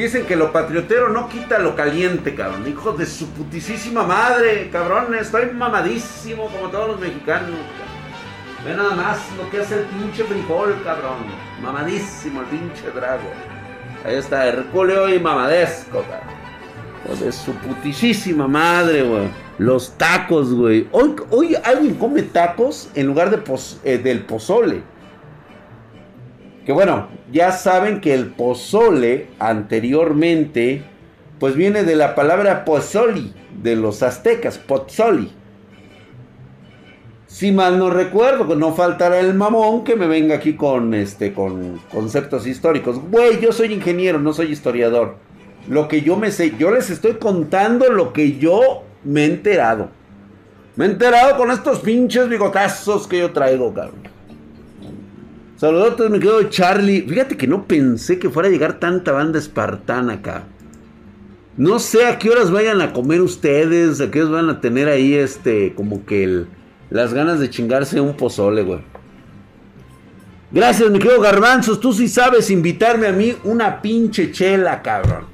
Dicen que lo patriotero no quita lo caliente, cabrón. Hijo de su putísima madre, cabrón. Estoy mamadísimo como todos los mexicanos. Ve nada más lo que hace el pinche frijol, cabrón. Mamadísimo el pinche drago. Ahí está, Herculeo y mamadesco, cabrón. Hijo de su putísima madre, güey. Los tacos, güey. Hoy, hoy alguien come tacos en lugar de eh, del pozole. Que bueno, ya saben que el pozole anteriormente, pues viene de la palabra pozoli, de los aztecas, pozoli. Si mal no recuerdo, no faltará el mamón que me venga aquí con este con conceptos históricos. Güey, yo soy ingeniero, no soy historiador. Lo que yo me sé, yo les estoy contando lo que yo me he enterado. Me he enterado con estos pinches bigotazos que yo traigo, cabrón. Saludos, me quedo Charlie. Fíjate que no pensé que fuera a llegar tanta banda espartana acá. No sé a qué horas vayan a comer ustedes, a qué horas van a tener ahí este, como que las ganas de chingarse un pozole, güey. Gracias, mi querido Garbanzos. Tú sí sabes invitarme a mí una pinche chela, cabrón.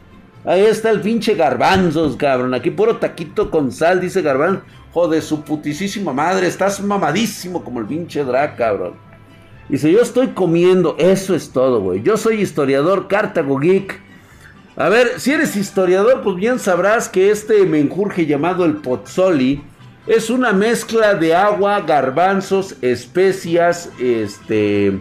Ahí está el pinche Garbanzos, cabrón. Aquí puro taquito con sal, dice Garbanzos. Joder, su putisísima madre. Estás mamadísimo como el pinche drag, cabrón. Dice, yo estoy comiendo, eso es todo, güey. Yo soy historiador, Cartago Geek. A ver, si eres historiador, pues bien sabrás que este menjurje llamado el Pozzoli es una mezcla de agua, garbanzos, especias, este...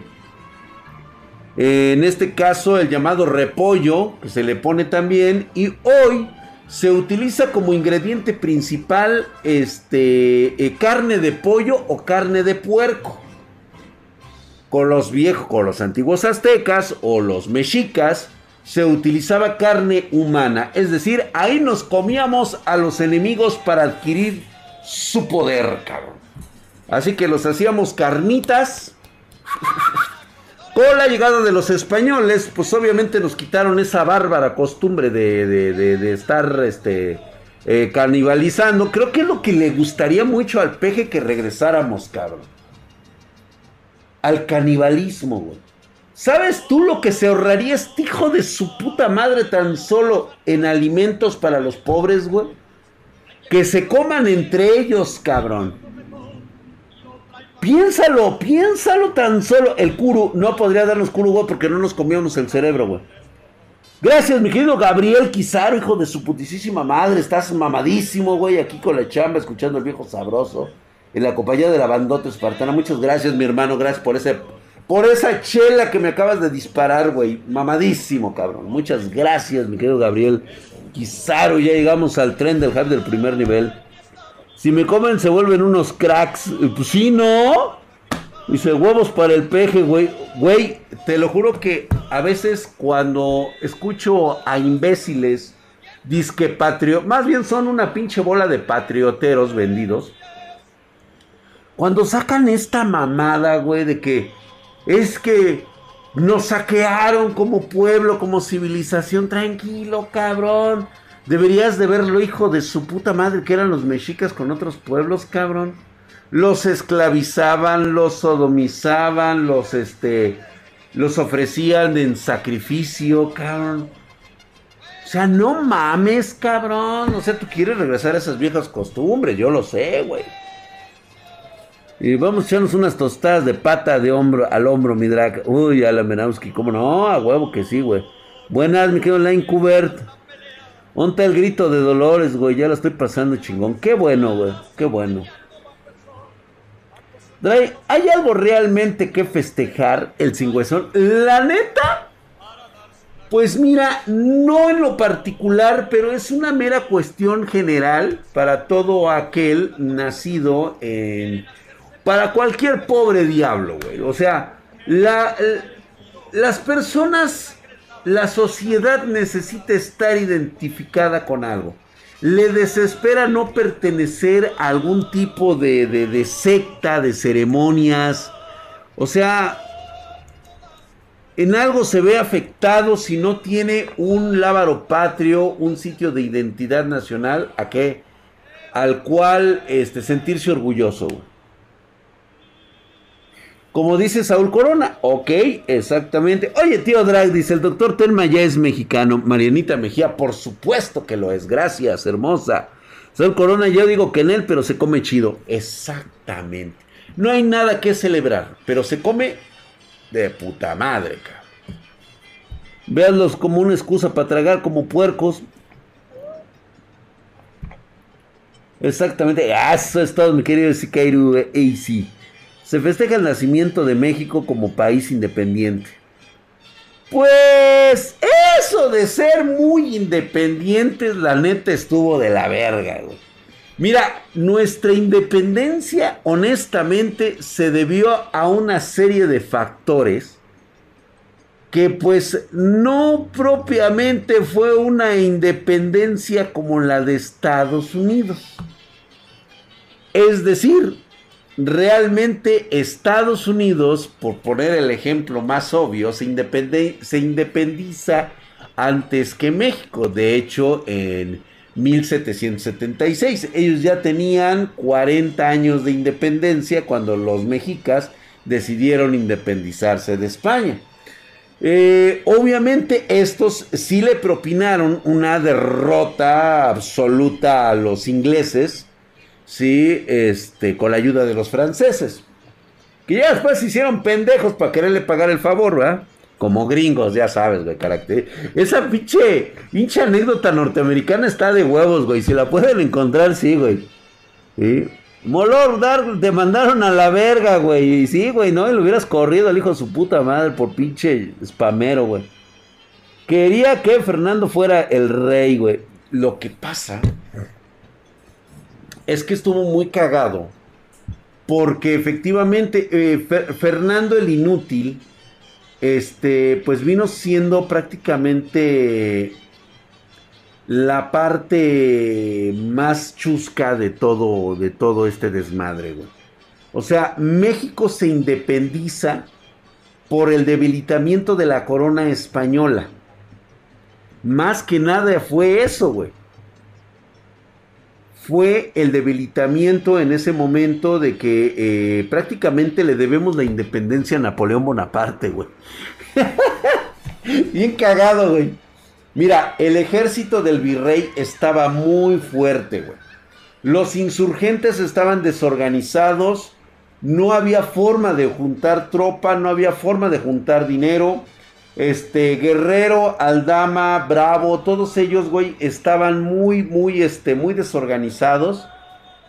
En este caso el llamado repollo, que se le pone también, y hoy se utiliza como ingrediente principal este, eh, carne de pollo o carne de puerco con los viejos, con los antiguos aztecas o los mexicas, se utilizaba carne humana. Es decir, ahí nos comíamos a los enemigos para adquirir su poder, cabrón. Así que los hacíamos carnitas. Con la llegada de los españoles, pues obviamente nos quitaron esa bárbara costumbre de, estar este, eh, canibalizando. Creo que es lo que le gustaría mucho al peje que regresáramos, cabrón al canibalismo, güey. ¿Sabes tú lo que se ahorraría este hijo de su puta madre tan solo en alimentos para los pobres, güey? Que se coman entre ellos, cabrón. Piénsalo, piénsalo tan solo. El curu no podría darnos curu, güey, porque no nos comíamos el cerebro, güey. Gracias, mi querido Gabriel Quizaro, hijo de su putísima madre. Estás mamadísimo, güey, aquí con la chamba, escuchando el viejo sabroso en la compañía de la bandota espartana. Muchas gracias, mi hermano. Gracias por ese. Por esa chela que me acabas de disparar, güey. Mamadísimo, cabrón. Muchas gracias, mi querido Gabriel. Quizaro, ya llegamos al tren del hype del primer nivel. Si me comen, se vuelven unos cracks. Pues sí, ¿no? Dice, huevos para el peje, güey. Güey, te lo juro que a veces cuando escucho a imbéciles, disque patrio, más bien son una pinche bola de patrioteros vendidos cuando sacan esta mamada, güey, de que es que nos saquearon como pueblo, como civilización, tranquilo, cabrón. Deberías de verlo, hijo de su puta madre, que eran los mexicas con otros pueblos, cabrón. Los esclavizaban, los sodomizaban, los este los ofrecían en sacrificio, cabrón. O sea, no mames, cabrón. O sea, tú quieres regresar a esas viejas costumbres, yo lo sé, güey. Y vamos a echarnos unas tostadas de pata de hombro al hombro, mi drag. Uy, Alan Menowski, ¿cómo no? A huevo que sí, güey. Buenas, mi querido Line Cubert. ¿Dónde el grito de Dolores, güey? Ya lo estoy pasando chingón. Qué bueno, güey. Qué bueno. ¿hay algo realmente que festejar el cingüezón? La neta. Pues mira, no en lo particular, pero es una mera cuestión general para todo aquel nacido en para cualquier pobre diablo, güey. O sea, la, las personas, la sociedad necesita estar identificada con algo. Le desespera no pertenecer a algún tipo de, de, de secta, de ceremonias. O sea, en algo se ve afectado si no tiene un lábaro patrio, un sitio de identidad nacional, ¿a qué? Al cual este, sentirse orgulloso. Como dice Saúl Corona, ok, exactamente. Oye, tío Drag, dice el doctor Telma ya es mexicano. Marianita Mejía, por supuesto que lo es. Gracias, hermosa. Saúl Corona, yo digo que en él, pero se come chido. Exactamente. No hay nada que celebrar, pero se come de puta madre, cabrón. Veanlos como una excusa para tragar como puercos. Exactamente, eso es todo, mi querido Sikairu AC. Se festeja el nacimiento de México como país independiente. Pues eso de ser muy independientes, la neta estuvo de la verga. Mira, nuestra independencia honestamente se debió a una serie de factores que pues no propiamente fue una independencia como la de Estados Unidos. Es decir, realmente Estados Unidos, por poner el ejemplo más obvio, se, se independiza antes que México. De hecho, en 1776, ellos ya tenían 40 años de independencia cuando los mexicas decidieron independizarse de España. Eh, obviamente estos sí le propinaron una derrota absoluta a los ingleses, ¿sí? Este, con la ayuda de los franceses. Que ya después se hicieron pendejos para quererle pagar el favor, ¿verdad? Como gringos, ya sabes, güey, carácter. Esa pinche, pinche anécdota norteamericana está de huevos, güey. Si la pueden encontrar, sí, güey. ¿Sí? Molor Dark te mandaron a la verga, güey. Y sí, güey, no, y lo hubieras corrido al hijo de su puta madre por pinche spamero, güey. Quería que Fernando fuera el rey, güey. Lo que pasa es que estuvo muy cagado. Porque efectivamente eh, Fernando el Inútil, este, pues vino siendo prácticamente la parte más chusca de todo, de todo este desmadre, güey. O sea, México se independiza por el debilitamiento de la corona española. Más que nada fue eso, güey fue el debilitamiento en ese momento de que eh, prácticamente le debemos la independencia a Napoleón Bonaparte, güey. Bien cagado, güey. Mira, el ejército del virrey estaba muy fuerte, güey. Los insurgentes estaban desorganizados, no había forma de juntar tropa, no había forma de juntar dinero. Este, Guerrero, Aldama, Bravo, todos ellos, güey, estaban muy, muy, este, muy desorganizados.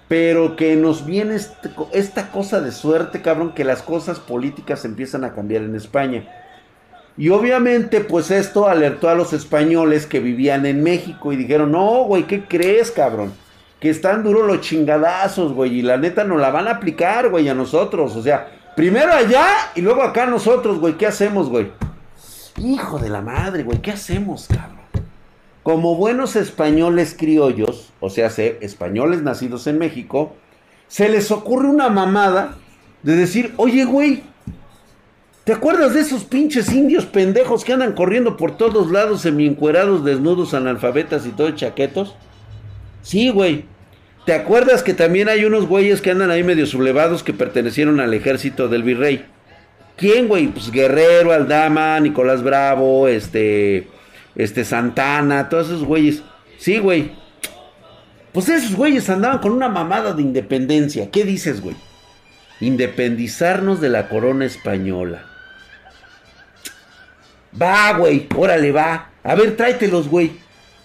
Pero que nos viene este, esta cosa de suerte, cabrón, que las cosas políticas empiezan a cambiar en España. Y obviamente, pues esto alertó a los españoles que vivían en México y dijeron, no, güey, ¿qué crees, cabrón? Que están duros los chingadazos, güey, y la neta nos la van a aplicar, güey, a nosotros. O sea, primero allá y luego acá nosotros, güey, ¿qué hacemos, güey? Hijo de la madre, güey, ¿qué hacemos, cabrón? Como buenos españoles criollos, o sea, españoles nacidos en México, se les ocurre una mamada de decir, oye, güey, ¿te acuerdas de esos pinches indios pendejos que andan corriendo por todos lados semi-encuerados, desnudos, analfabetas y todos chaquetos? Sí, güey. ¿Te acuerdas que también hay unos güeyes que andan ahí medio sublevados que pertenecieron al ejército del virrey? ¿Quién, güey? Pues Guerrero, Aldama, Nicolás Bravo, este, este Santana, todos esos güeyes. Sí, güey. Pues esos güeyes andaban con una mamada de independencia. ¿Qué dices, güey? Independizarnos de la corona española. Va, güey, órale, va. A ver, tráetelos, güey.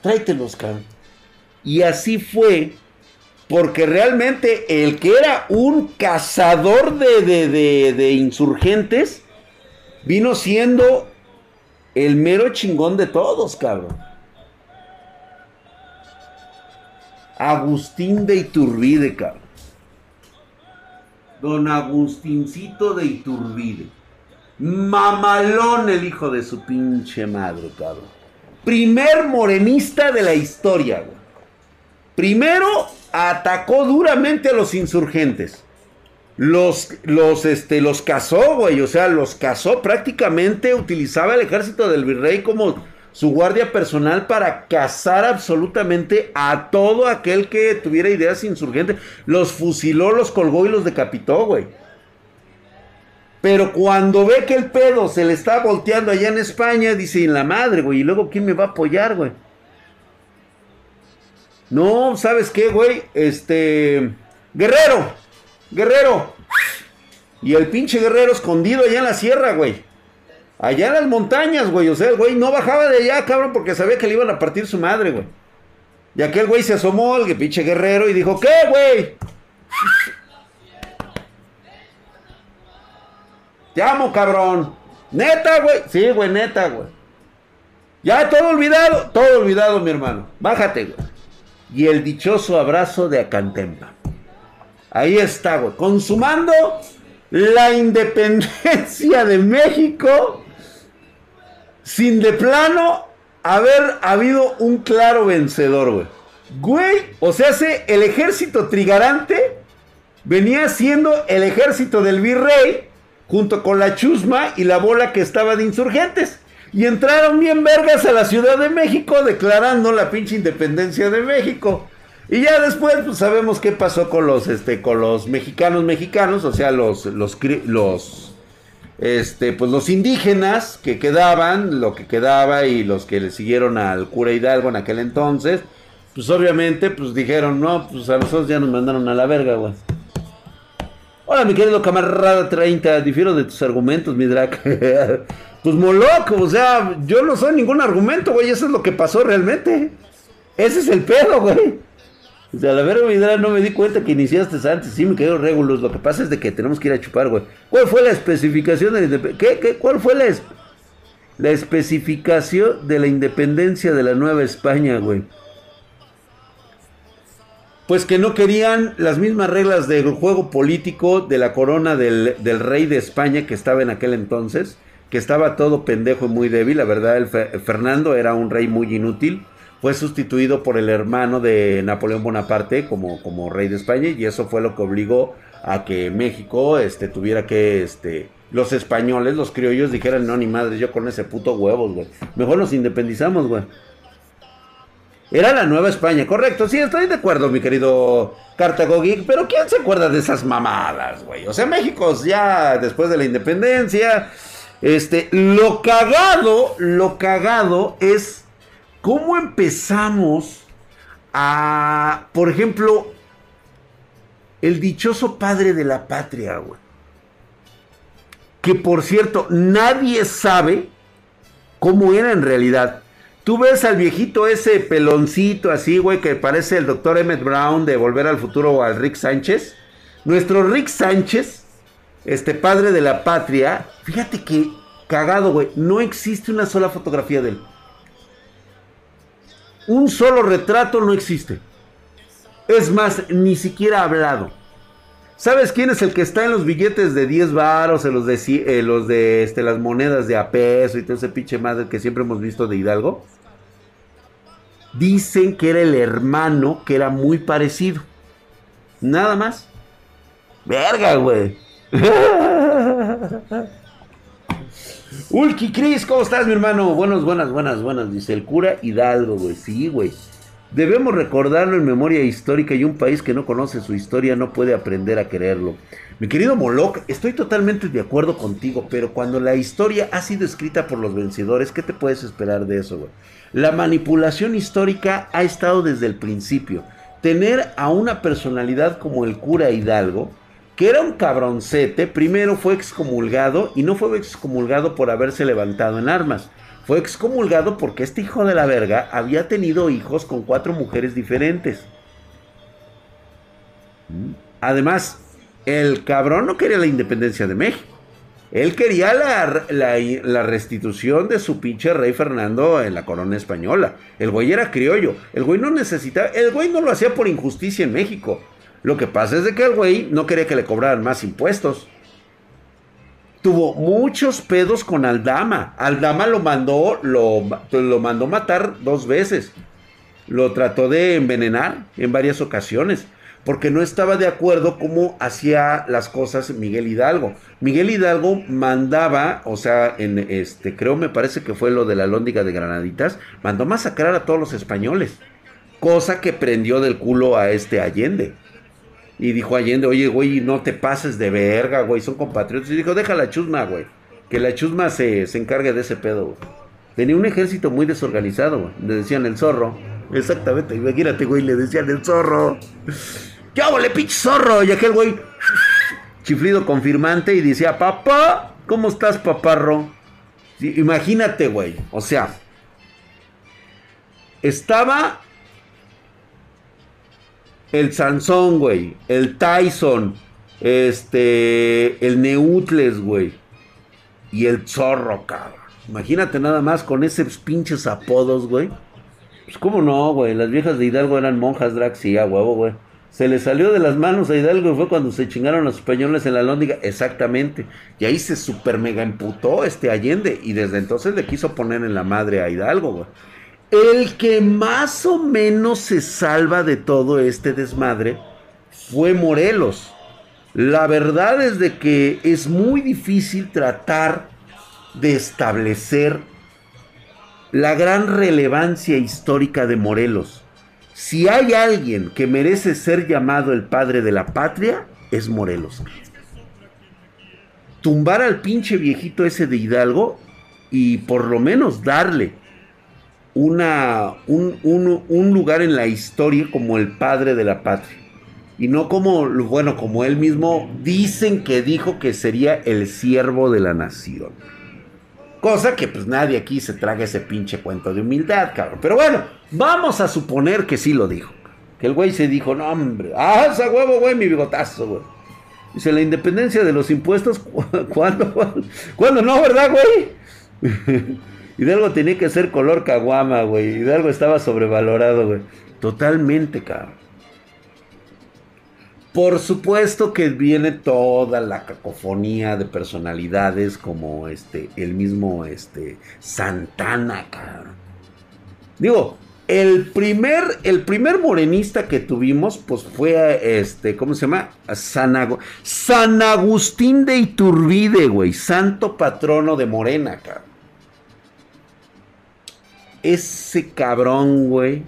Tráetelos, cabrón. Y así fue porque realmente el que era un cazador de, insurgentes vino siendo el mero chingón de todos, cabrón. Agustín de Iturbide, cabrón. Don Agustincito de Iturbide. Mamalón el hijo de su pinche madre, cabrón. Primer morenista de la historia, güey. Primero atacó duramente a los insurgentes. Los, los, este, los cazó, güey. O sea, los cazó prácticamente. Utilizaba el ejército del virrey como su guardia personal para cazar absolutamente a todo aquel que tuviera ideas insurgentes. Los fusiló, los colgó y los decapitó, güey. Pero cuando ve que el pedo se le está volteando allá en España, dice, en la madre, güey, y luego ¿quién me va a apoyar, güey? No, ¿sabes qué, güey? Este... Guerrero, Guerrero. Y el pinche Guerrero escondido allá en la sierra, güey. Allá en las montañas, güey. O sea, el güey no bajaba de allá, cabrón, porque sabía que le iban a partir su madre, güey. Y aquel güey se asomó, el pinche Guerrero, y dijo, ¿qué, güey? Te amo, cabrón. Neta, güey. Sí, güey, neta, güey. Ya todo olvidado, todo olvidado, mi hermano. Bájate, güey. Y el dichoso abrazo de Acantempa. Ahí está, güey. Consumando la independencia de México sin de plano haber habido un claro vencedor, güey. Güey, o sea, el ejército trigarante venía siendo el ejército del virrey junto con la chusma y la bola que estaba de insurgentes. Y entraron bien vergas a la Ciudad de México declarando la pinche independencia de México. Y ya después pues, sabemos qué pasó con los este con los mexicanos mexicanos, o sea, los los los este pues los indígenas que quedaban, lo que quedaba y los que le siguieron al cura Hidalgo en aquel entonces, pues obviamente pues dijeron, "No, pues a nosotros ya nos mandaron a la verga, güey." Hola, mi querido camarada 30, difiero de tus argumentos, mi drag. pues moloco, o sea, yo no soy ningún argumento, güey, eso es lo que pasó realmente. Ese es el pedo, güey. O sea, la verdad, no me di cuenta que iniciaste antes, sí me quedó régulos. Lo que pasa es de que tenemos que ir a chupar, güey. ¿Cuál fue la especificación de la independencia? ¿Qué, ¿Cuál fue la, la especificación de la independencia de la Nueva España, güey? pues que no querían las mismas reglas del juego político de la corona del, rey de España que estaba en aquel entonces, que estaba todo pendejo y muy débil, la verdad, el Fernando era un rey muy inútil, fue sustituido por el hermano de Napoleón Bonaparte como, como rey de España y eso fue lo que obligó a que México este, tuviera que, este, los españoles, los criollos dijeran, no, ni madre, yo con ese puto huevos, güey, mejor nos independizamos, güey. Era la Nueva España, correcto. Sí, estoy de acuerdo, mi querido Cartago. Pero ¿quién se acuerda de esas mamadas, güey? O sea, México ya después de la independencia. Este, lo cagado, lo cagado es cómo empezamos a, por ejemplo, el dichoso padre de la patria, güey. Que por cierto, nadie sabe cómo era en realidad. Tú ves al viejito ese peloncito así, güey, que parece el doctor Emmett Brown de Volver al Futuro o al Rick Sánchez. Nuestro Rick Sánchez, este padre de la patria, fíjate que cagado, güey, no existe una sola fotografía de él. Un solo retrato no existe. Es más, ni siquiera hablado. ¿Sabes quién es el que está en los billetes de 10 varos, en los de, los de este, las monedas de a peso y todo ese pinche madre que siempre hemos visto de Hidalgo? Dicen que era el hermano que era muy parecido. Nada más. Verga, güey. Ulki Cris, ¿cómo estás, mi hermano? Buenas, buenas, buenas, buenas. Dice el cura Hidalgo, güey. Sí, güey. Debemos recordarlo en memoria histórica y un país que no conoce su historia no puede aprender a quererlo. Mi querido Moloch, estoy totalmente de acuerdo contigo, pero cuando la historia ha sido escrita por los vencedores, ¿qué te puedes esperar de eso, güey? La manipulación histórica ha estado desde el principio. Tener a una personalidad como el cura Hidalgo, que era un cabroncete, primero fue excomulgado y no fue excomulgado por haberse levantado en armas fue excomulgado porque este hijo de la verga había tenido hijos con cuatro mujeres diferentes. Además, el cabrón no quería la independencia de México. Él quería la, la, restitución de su pinche rey Fernando en la corona española. El güey era criollo. El güey no necesitaba. El güey no lo hacía por injusticia en México. Lo que pasa es de que el güey no quería que le cobraran más impuestos tuvo muchos pedos con Aldama. Aldama lo mandó, lo, lo mandó matar dos veces. Lo trató de envenenar en varias ocasiones. Porque no estaba de acuerdo cómo hacía las cosas Miguel Hidalgo. Miguel Hidalgo mandaba, o sea, en este, creo me parece que fue lo de la lóndiga de Granaditas, mandó masacrar a todos los españoles. Cosa que prendió del culo a este Allende. Y dijo Allende, oye, güey, no te pases de verga, güey, son compatriotas. Y dijo, deja la chusma, güey. Que la chusma se, se encargue de ese pedo, güey. Tenía un ejército muy desorganizado, güey. Le decían el zorro. Exactamente, imagínate, güey, le decían el zorro. ¿Qué hago, le pinche zorro? Y aquel güey, chiflido confirmante, y decía, papá, ¿cómo estás, paparro? imagínate, güey. O sea, estaba el Sansón, güey. El Tyson. Este. El Neutles, güey. Y el Zorro, cabrón. Imagínate nada más con esos pinches apodos, güey. Pues cómo no, güey. Las viejas de Hidalgo eran monjas drag, sí, a huevo, güey. Se le salió de las manos a Hidalgo y fue cuando se chingaron los españoles en la lóndiga. Exactamente. Y ahí se super mega emputó este Allende. Y desde entonces le quiso poner en la madre a Hidalgo, güey. El que más o menos se salva de todo este desmadre fue Morelos. La verdad es de que es muy difícil tratar de establecer la gran relevancia histórica de Morelos. Si hay alguien que merece ser llamado el padre de la patria, es Morelos. Tumbar al pinche viejito ese de Hidalgo y por lo menos darle una, un, un, lugar en la historia como el padre de la patria. Y no como, bueno, como él mismo dicen que dijo que sería el siervo de la nación. Cosa que pues nadie aquí se traga ese pinche cuento de humildad, cabrón. Pero bueno, vamos a suponer que sí lo dijo. Que el güey se dijo, no hombre, ah, esa huevo, güey, mi bigotazo, güey. Dice, la independencia de los impuestos, ¿cuándo? ¿Cuándo no, verdad, güey? Hidalgo tenía que ser color caguama, güey. Hidalgo estaba sobrevalorado, güey. Totalmente, cabrón. Por supuesto que viene toda la cacofonía de personalidades como este, el mismo este, Santana, cabrón. Digo, el primer, el primer morenista que tuvimos, pues fue este, ¿cómo se llama? San, San Agustín de Iturbide, güey, santo patrono de Morena, cabrón. Ese cabrón, güey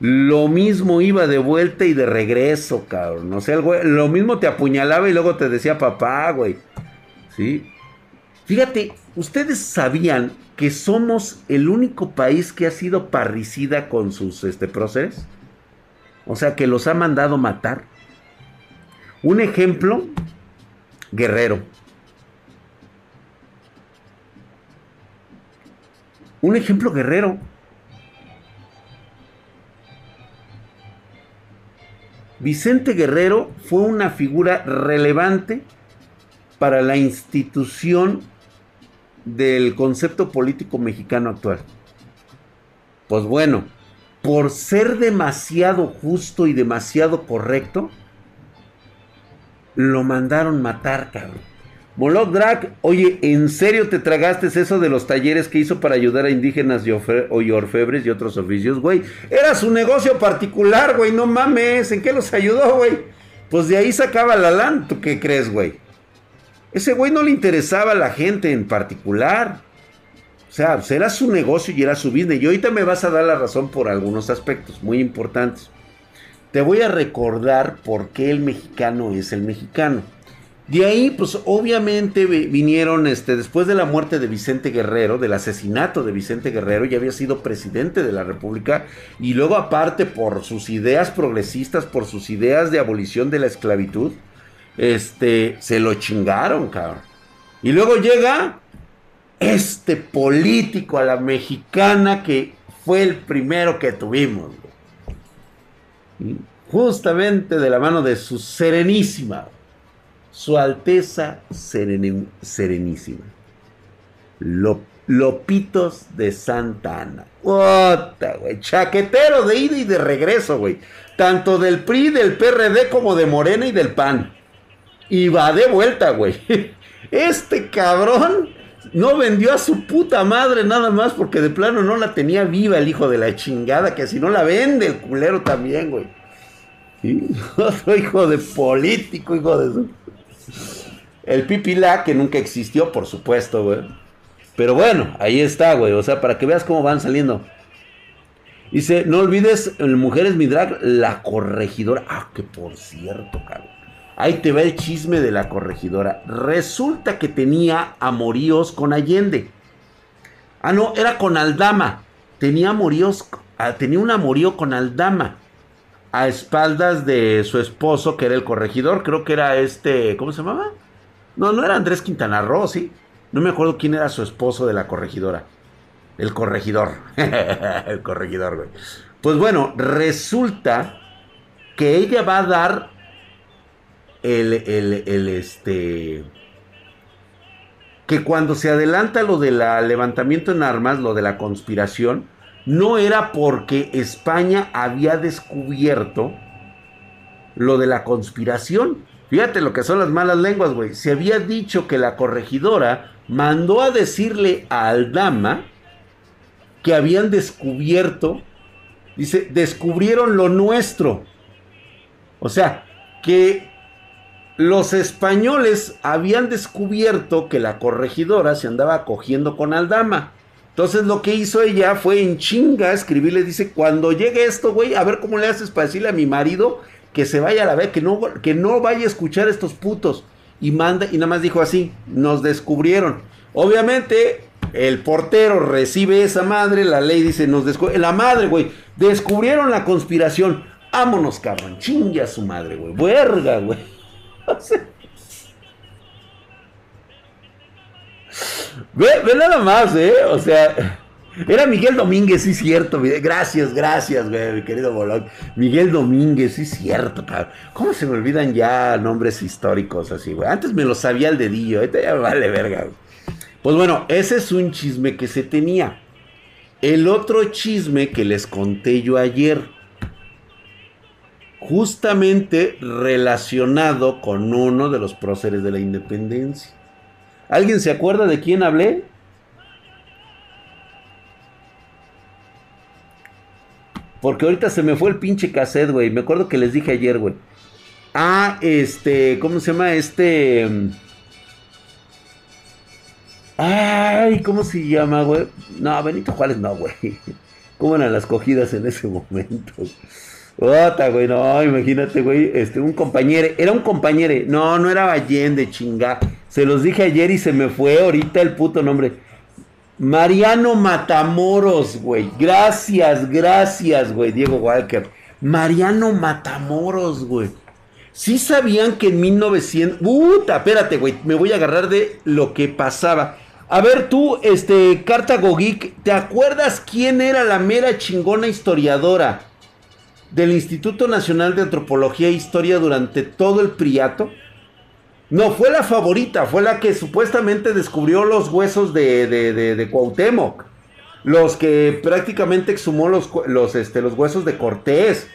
lo mismo iba de vuelta y de regreso, cabrón. O sea, el güey, lo mismo te apuñalaba y luego te decía papá, güey. ¿Sí? Fíjate, ustedes sabían que somos el único país que ha sido parricida con sus este, próceres. O sea, que los ha mandado matar. Un ejemplo, Guerrero. Un ejemplo guerrero. Vicente Guerrero fue una figura relevante para la institución del concepto político mexicano actual. Pues bueno, por ser demasiado justo y demasiado correcto, lo mandaron matar, cabrón. Moloch Drag, oye, ¿en serio te tragaste eso de los talleres que hizo para ayudar a indígenas y, orfebres y otros oficios, güey? Era su negocio particular, güey, no mames. ¿En qué los ayudó, güey? Pues de ahí sacaba la lana, ¿tú qué crees, güey? Ese güey no le interesaba a la gente en particular. O sea, pues era su negocio y era su business. Y ahorita me vas a dar la razón por algunos aspectos muy importantes. Te voy a recordar por qué el mexicano es el mexicano. De ahí, pues obviamente vinieron, este, después de la muerte de Vicente Guerrero, del asesinato de Vicente Guerrero, ya había sido presidente de la República, y luego aparte por sus ideas progresistas, por sus ideas de abolición de la esclavitud, este, se lo chingaron, cabrón. Y luego llega este político a la mexicana que fue el primero que tuvimos. Justamente de la mano de su serenísima. Su Alteza Serenísima. Lopitos de Santa Ana. Puta, güey. Chaquetero de ida y de regreso, güey. Tanto del PRI, del PRD, como de Morena y del PAN. Y va de vuelta, güey. Este cabrón no vendió a su puta madre nada más porque de plano no la tenía viva el hijo de la chingada. Que si no la vende el culero también, güey. Otro hijo de político, hijo de. El pipilá, que nunca existió, por supuesto, güey. Pero bueno, ahí está, güey. O sea, para que veas cómo van saliendo. Dice, no olvides, Mujeres Mi Drag, la corregidora. Ah, que por cierto, cabrón. Ahí te va el chisme de la corregidora. Resulta que tenía amoríos con Allende. Ah, no, era con Aldama. Tenía amoríos, ah, tenía un amorío con Aldama. A espaldas de su esposo, que era el corregidor. Creo que era este, ¿cómo se llamaba? No, no era Andrés Quintana Roo, ¿sí? No me acuerdo quién era su esposo de la corregidora. El corregidor. el corregidor, güey. Pues bueno, resulta que ella va a dar el, el, el, este... Que cuando se adelanta lo del levantamiento en armas, lo de la conspiración, no era porque España había descubierto lo de la conspiración. Fíjate lo que son las malas lenguas, güey. Se había dicho que la corregidora mandó a decirle a Aldama que habían descubierto, dice, descubrieron lo nuestro. O sea, que los españoles habían descubierto que la corregidora se andaba cogiendo con Aldama. Entonces lo que hizo ella fue en chinga escribirle, dice, cuando llegue esto, güey, a ver cómo le haces para decirle a mi marido que se vaya a la vez, que no, que no vaya a escuchar estos putos. Y manda, y nada más dijo así, nos descubrieron. Obviamente, el portero recibe esa madre, la ley dice, nos la madre, güey, descubrieron la conspiración. Vámonos, cabrón, chingue a su madre, güey, verga, güey. ve, ve nada más, eh, o sea... Era Miguel Domínguez, sí, cierto. Gracias, gracias, güey, mi querido Bolón. Miguel Domínguez, sí, cierto, cabrón. ¿Cómo se me olvidan ya nombres históricos así, güey? Antes me lo sabía el dedillo, ahorita ya vale verga. Pues bueno, ese es un chisme que se tenía. El otro chisme que les conté yo ayer, justamente relacionado con uno de los próceres de la independencia. ¿Alguien se acuerda de quién hablé? Porque ahorita se me fue el pinche cassette, güey. Me acuerdo que les dije ayer, güey. Ah, este, ¿cómo se llama? Este... Ay, ¿cómo se llama, güey? No, Benito Juárez no, güey. ¿Cómo eran las cogidas en ese momento? Ota, güey, no, imagínate, güey, este, un compañero, era un compañero, no, no era Allende, chinga. Se los dije ayer y se me fue ahorita el puto nombre. Mariano Matamoros, güey. Gracias, gracias, güey, Diego Walker. Mariano Matamoros, güey. Sí sabían que en 1900... Puta, espérate, güey, me voy a agarrar de lo que pasaba. A ver tú, este, Cartago Geek, ¿te acuerdas quién era la mera chingona historiadora del Instituto Nacional de Antropología e Historia durante todo el Priato? No, fue la favorita, fue la que supuestamente descubrió los huesos de, de, de, Cuauhtémoc. Los que prácticamente exhumó los, los, este, los huesos de Cortés.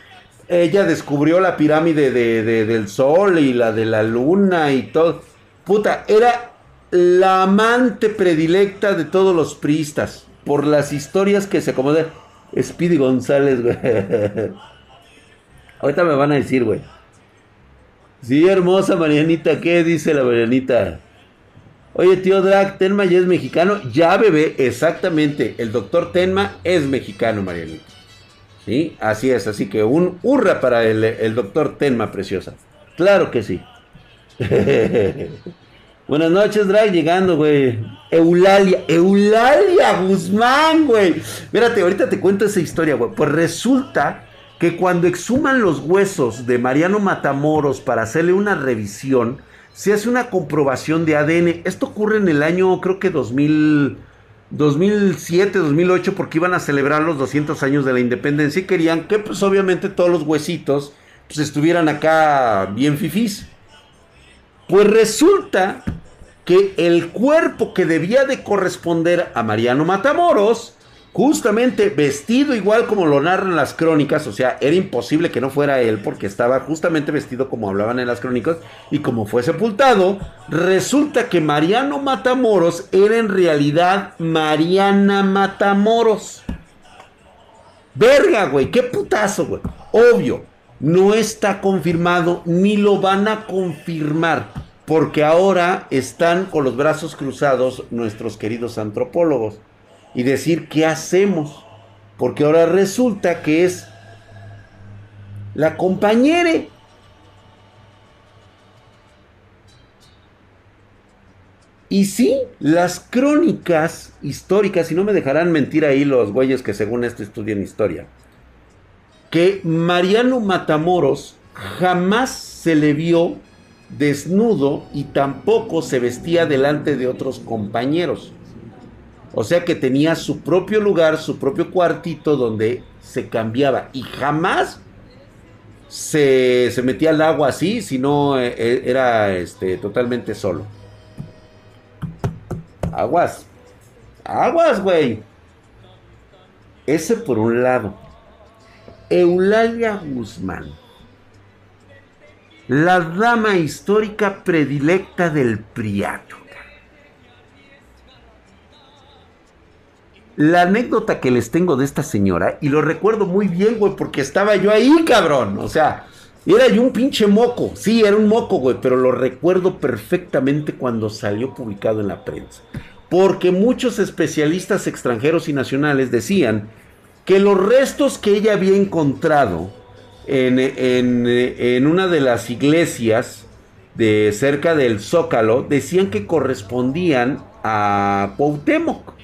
Ella descubrió la pirámide de, del sol y la de la luna y todo. Puta, era la amante predilecta de todos los priistas. Por las historias que se acomodan. Speedy González, güey. Ahorita me van a decir, güey. Sí, hermosa Marianita, ¿qué dice la Marianita? Oye, tío Drag, Tenma ya es mexicano. Ya, bebé, exactamente. El doctor Tenma es mexicano, Marianita. Sí, así es. Así que un hurra para el, el doctor Tenma, preciosa. Claro que sí. Buenas noches, Drag, llegando, güey. Eulalia, Eulalia Guzmán, güey. Mírate, ahorita te cuento esa historia, güey. Pues resulta que cuando exhuman los huesos de Mariano Matamoros para hacerle una revisión, se hace una comprobación de ADN. Esto ocurre en el año, creo que 2000, 2007, 2008, porque iban a celebrar los 200 años de la independencia y querían que, pues obviamente, todos los huesitos pues, estuvieran acá bien fifís. Pues resulta que el cuerpo que debía de corresponder a Mariano Matamoros, justamente vestido igual como lo narran las crónicas, o sea, era imposible que no fuera él porque estaba justamente vestido como hablaban en las crónicas y como fue sepultado, resulta que Mariano Matamoros era en realidad Mariana Matamoros. Verga, güey, qué putazo, güey. Obvio, no está confirmado ni lo van a confirmar, porque ahora están con los brazos cruzados nuestros queridos antropólogos y decir qué hacemos. Porque ahora resulta que es la compañere. Y sí, las crónicas históricas, y no me dejarán mentir ahí los güeyes que según esto estudian historia, que Mariano Matamoros jamás se le vio desnudo y tampoco se vestía delante de otros compañeros. O sea que tenía su propio lugar, su propio cuartito donde se cambiaba y jamás se, metía al agua así, sino eh, eh, era este, totalmente solo. Aguas. Aguas, güey. Ese por un lado. Eulalia Guzmán. La dama histórica predilecta del Priato. La anécdota que les tengo de esta señora, y lo recuerdo muy bien, güey, porque estaba yo ahí, cabrón. O sea, era yo un pinche moco. Sí, era un moco, güey, pero lo recuerdo perfectamente cuando salió publicado en la prensa. Porque muchos especialistas extranjeros y nacionales decían que los restos que ella había encontrado en, en una de las iglesias de cerca del Zócalo decían que correspondían a Cuauhtémoc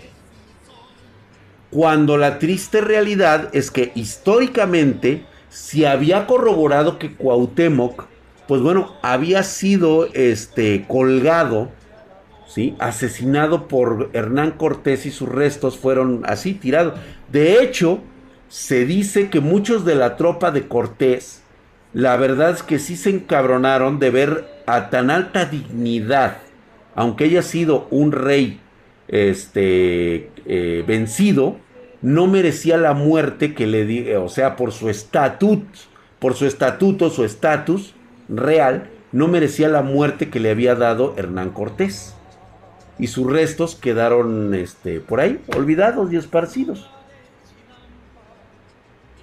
cuando la triste realidad es que históricamente se había corroborado que Cuauhtémoc, pues bueno, había sido este, colgado, ¿sí? asesinado por Hernán Cortés y sus restos fueron así tirados. De hecho, se dice que muchos de la tropa de Cortés, la verdad es que sí se encabronaron de ver a tan alta dignidad, aunque haya sido un rey este, eh, vencido, no merecía la muerte que le di, o sea, por su estatut, por su estatuto, su estatus real, no merecía la muerte que le había dado Hernán Cortés. Y sus restos quedaron este, por ahí, olvidados y esparcidos.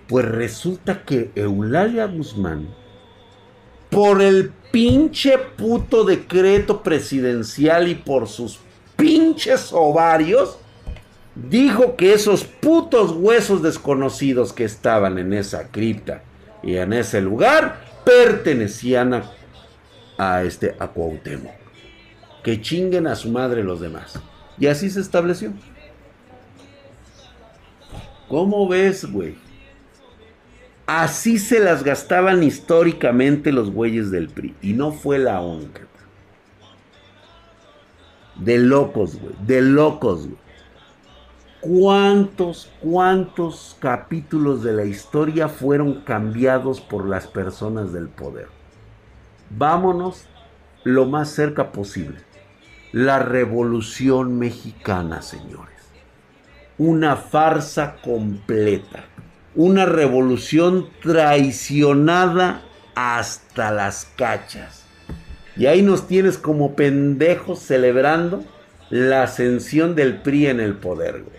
Pues resulta que Eulalia Guzmán, por el pinche puto decreto presidencial y por sus pinches ovarios, dijo que esos putos huesos desconocidos que estaban en esa cripta y en ese lugar pertenecían a, este a Cuauhtémoc. Que chinguen a su madre los demás. Y así se estableció. ¿Cómo ves, güey? Así se las gastaban históricamente los güeyes del PRI. Y no fue la única. De locos, güey. De locos, güey. ¿Cuántos, cuántos capítulos de la historia fueron cambiados por las personas del poder? Vámonos lo más cerca posible. La revolución mexicana, señores. Una farsa completa. Una revolución traicionada hasta las cachas. Y ahí nos tienes como pendejos celebrando la ascensión del PRI en el poder, güey.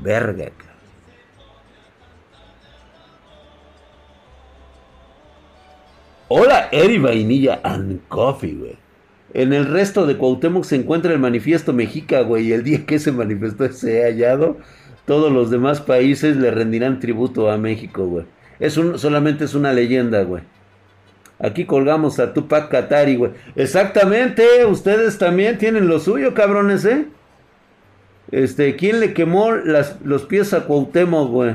Verga, Hola, Eri Vainilla and Coffee, güey. En el resto de Cuauhtémoc se encuentra el manifiesto Mexica, güey. Y el día que ese manifiesto se ha hallado, todos los demás países le rendirán tributo a México, güey. Es un, solamente es una leyenda, güey. Aquí colgamos a Tupac Katari, güey. Exactamente, ustedes también tienen lo suyo, cabrones, ¿eh? Este, ¿quién le quemó los pies a Cuauhtémoc, güey?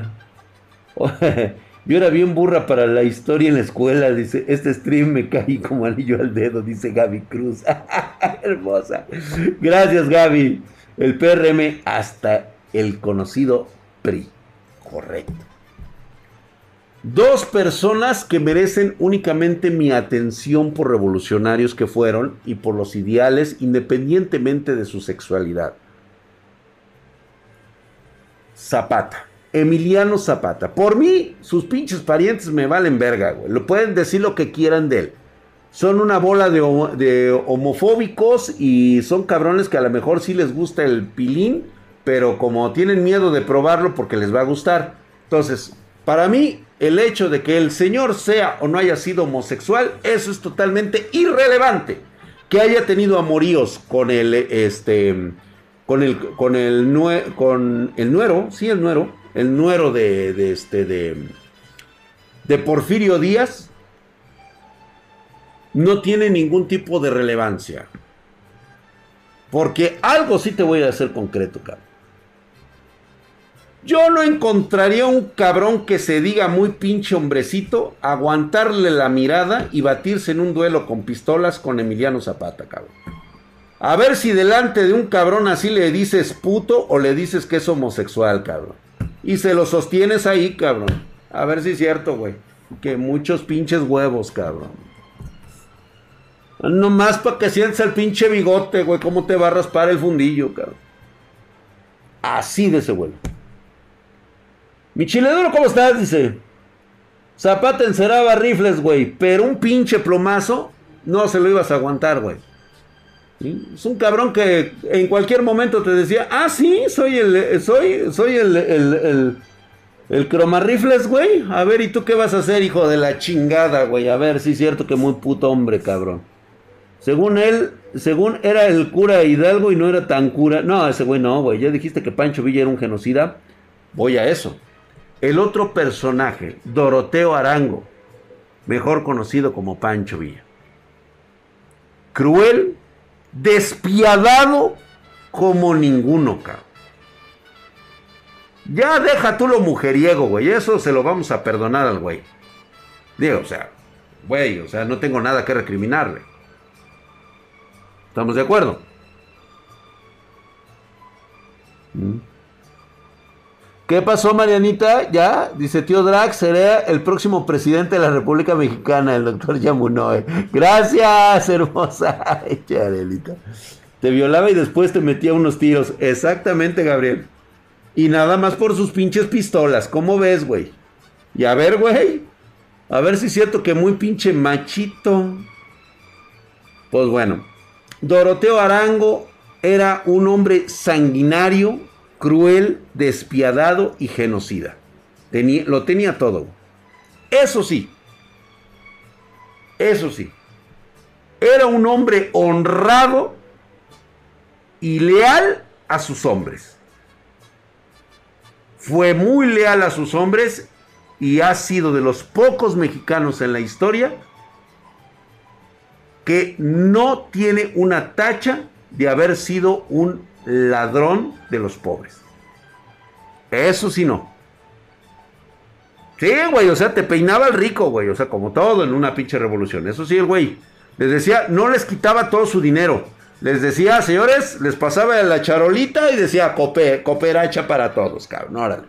Yo era bien burra para la historia en la escuela, dice, este stream me caí como anillo al dedo, dice Gaby Cruz. Hermosa. Gracias, Gaby. El PRM hasta el conocido PRI. Correcto. Dos personas que merecen únicamente mi atención por revolucionarios que fueron y por los ideales independientemente de su sexualidad. Zapata. Emiliano Zapata. Por mí, sus pinches parientes me valen verga, güey. Lo pueden decir lo que quieran de él. Son una bola de, de, homofóbicos y son cabrones que a lo mejor sí les gusta el pilín, pero como tienen miedo de probarlo porque les va a gustar. Entonces, para mí, el hecho de que el señor sea o no haya sido homosexual, eso es totalmente irrelevante. Que haya tenido amoríos con el, este, con el, con el, con el nuero, sí, el nuero, el nuero de, de este, de, de Porfirio Díaz, no tiene ningún tipo de relevancia. Porque algo sí te voy a hacer concreto, cabrón. Yo no encontraría un cabrón que se diga muy pinche hombrecito, aguantarle la mirada y batirse en un duelo con pistolas con Emiliano Zapata, cabrón. A ver si delante de un cabrón así le dices puto o le dices que es homosexual, cabrón. Y se lo sostienes ahí, cabrón. A ver si es cierto, güey. Que muchos pinches huevos, cabrón. Nomás para que sientas el pinche bigote, güey. ¿Cómo te va a raspar el fundillo, cabrón? Así de ese güey. Mi chileduro, ¿cómo estás? Dice. Zapata enceraba rifles, güey. Pero un pinche plomazo no se lo ibas a aguantar, güey. Es un cabrón que en cualquier momento te decía, ah, sí, soy el, soy, soy el, el, el, el croma rifles, güey. A ver, ¿y tú qué vas a hacer, hijo de la chingada, güey? A ver, sí es cierto que muy puto hombre, cabrón. Según él, según era el cura Hidalgo y no era tan cura. No, ese güey no, güey. Ya dijiste que Pancho Villa era un genocida. Voy a eso. El otro personaje, Doroteo Arango, mejor conocido como Pancho Villa. Cruel, despiadado como ninguno, cabrón. Ya deja tú lo mujeriego, güey. Eso se lo vamos a perdonar al güey. Digo, o sea, güey, o sea, no tengo nada que recriminarle. ¿Estamos de acuerdo? ¿Mm? ¿Qué pasó, Marianita? Ya, dice tío Drag, será el próximo presidente de la República Mexicana, el doctor Yamunoe. Gracias, hermosa. Charelita. Te violaba y después te metía unos tiros. Exactamente, Gabriel. Y nada más por sus pinches pistolas. ¿Cómo ves, güey? Y a ver, güey. A ver si es cierto que muy pinche machito. Pues bueno. Doroteo Arango era un hombre sanguinario cruel, despiadado y genocida. Tenía, lo tenía todo. Eso sí, eso sí, era un hombre honrado y leal a sus hombres. Fue muy leal a sus hombres y ha sido de los pocos mexicanos en la historia que no tiene una tacha de haber sido un ladrón de los pobres. Eso sí no. Sí, güey, o sea, te peinaba el rico, güey, o sea, como todo en una pinche revolución. Eso sí, el güey. Les decía, no les quitaba todo su dinero. Les decía, señores, les pasaba la charolita y decía, cooperacha para todos, cabrón. Órale.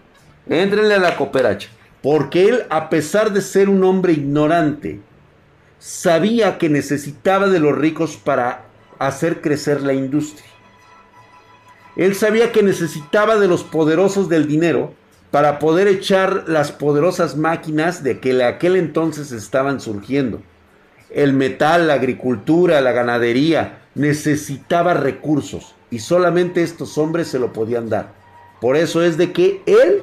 Éntrenle a la cooperacha. Porque él, a pesar de ser un hombre ignorante, sabía que necesitaba de los ricos para hacer crecer la industria. Él sabía que necesitaba de los poderosos del dinero para poder echar las poderosas máquinas de que en aquel entonces estaban surgiendo. El metal, la agricultura, la ganadería, necesitaba recursos y solamente estos hombres se lo podían dar. Por eso es de que él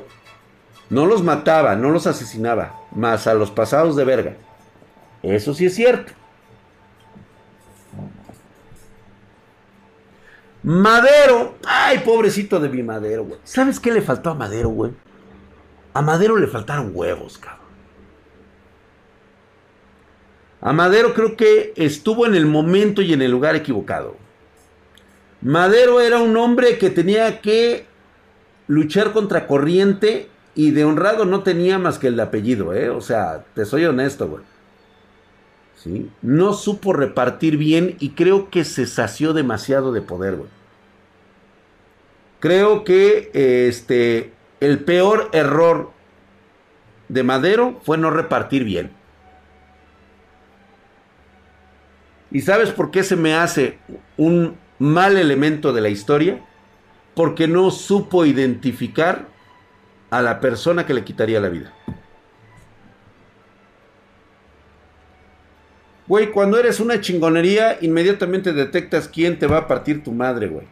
no los mataba, no los asesinaba, más a los pasados de verga. Eso sí es cierto. Madero. Ay, pobrecito de mi Madero, güey. ¿Sabes qué le faltó a Madero, güey? A Madero le faltaron huevos, cabrón. A Madero creo que estuvo en el momento y en el lugar equivocado. Madero era un hombre que tenía que luchar contra corriente y de honrado no tenía más que el apellido, ¿eh? O sea, te soy honesto, güey. ¿Sí? No supo repartir bien y creo que se sació demasiado de poder, güey. Creo que este, el peor error de Madero fue no repartir bien. ¿Y sabes por qué se me hace un mal elemento de la historia? Porque no supo identificar a la persona que le quitaría la vida. Güey, cuando eres una chingonería, inmediatamente detectas quién te va a partir tu madre, güey.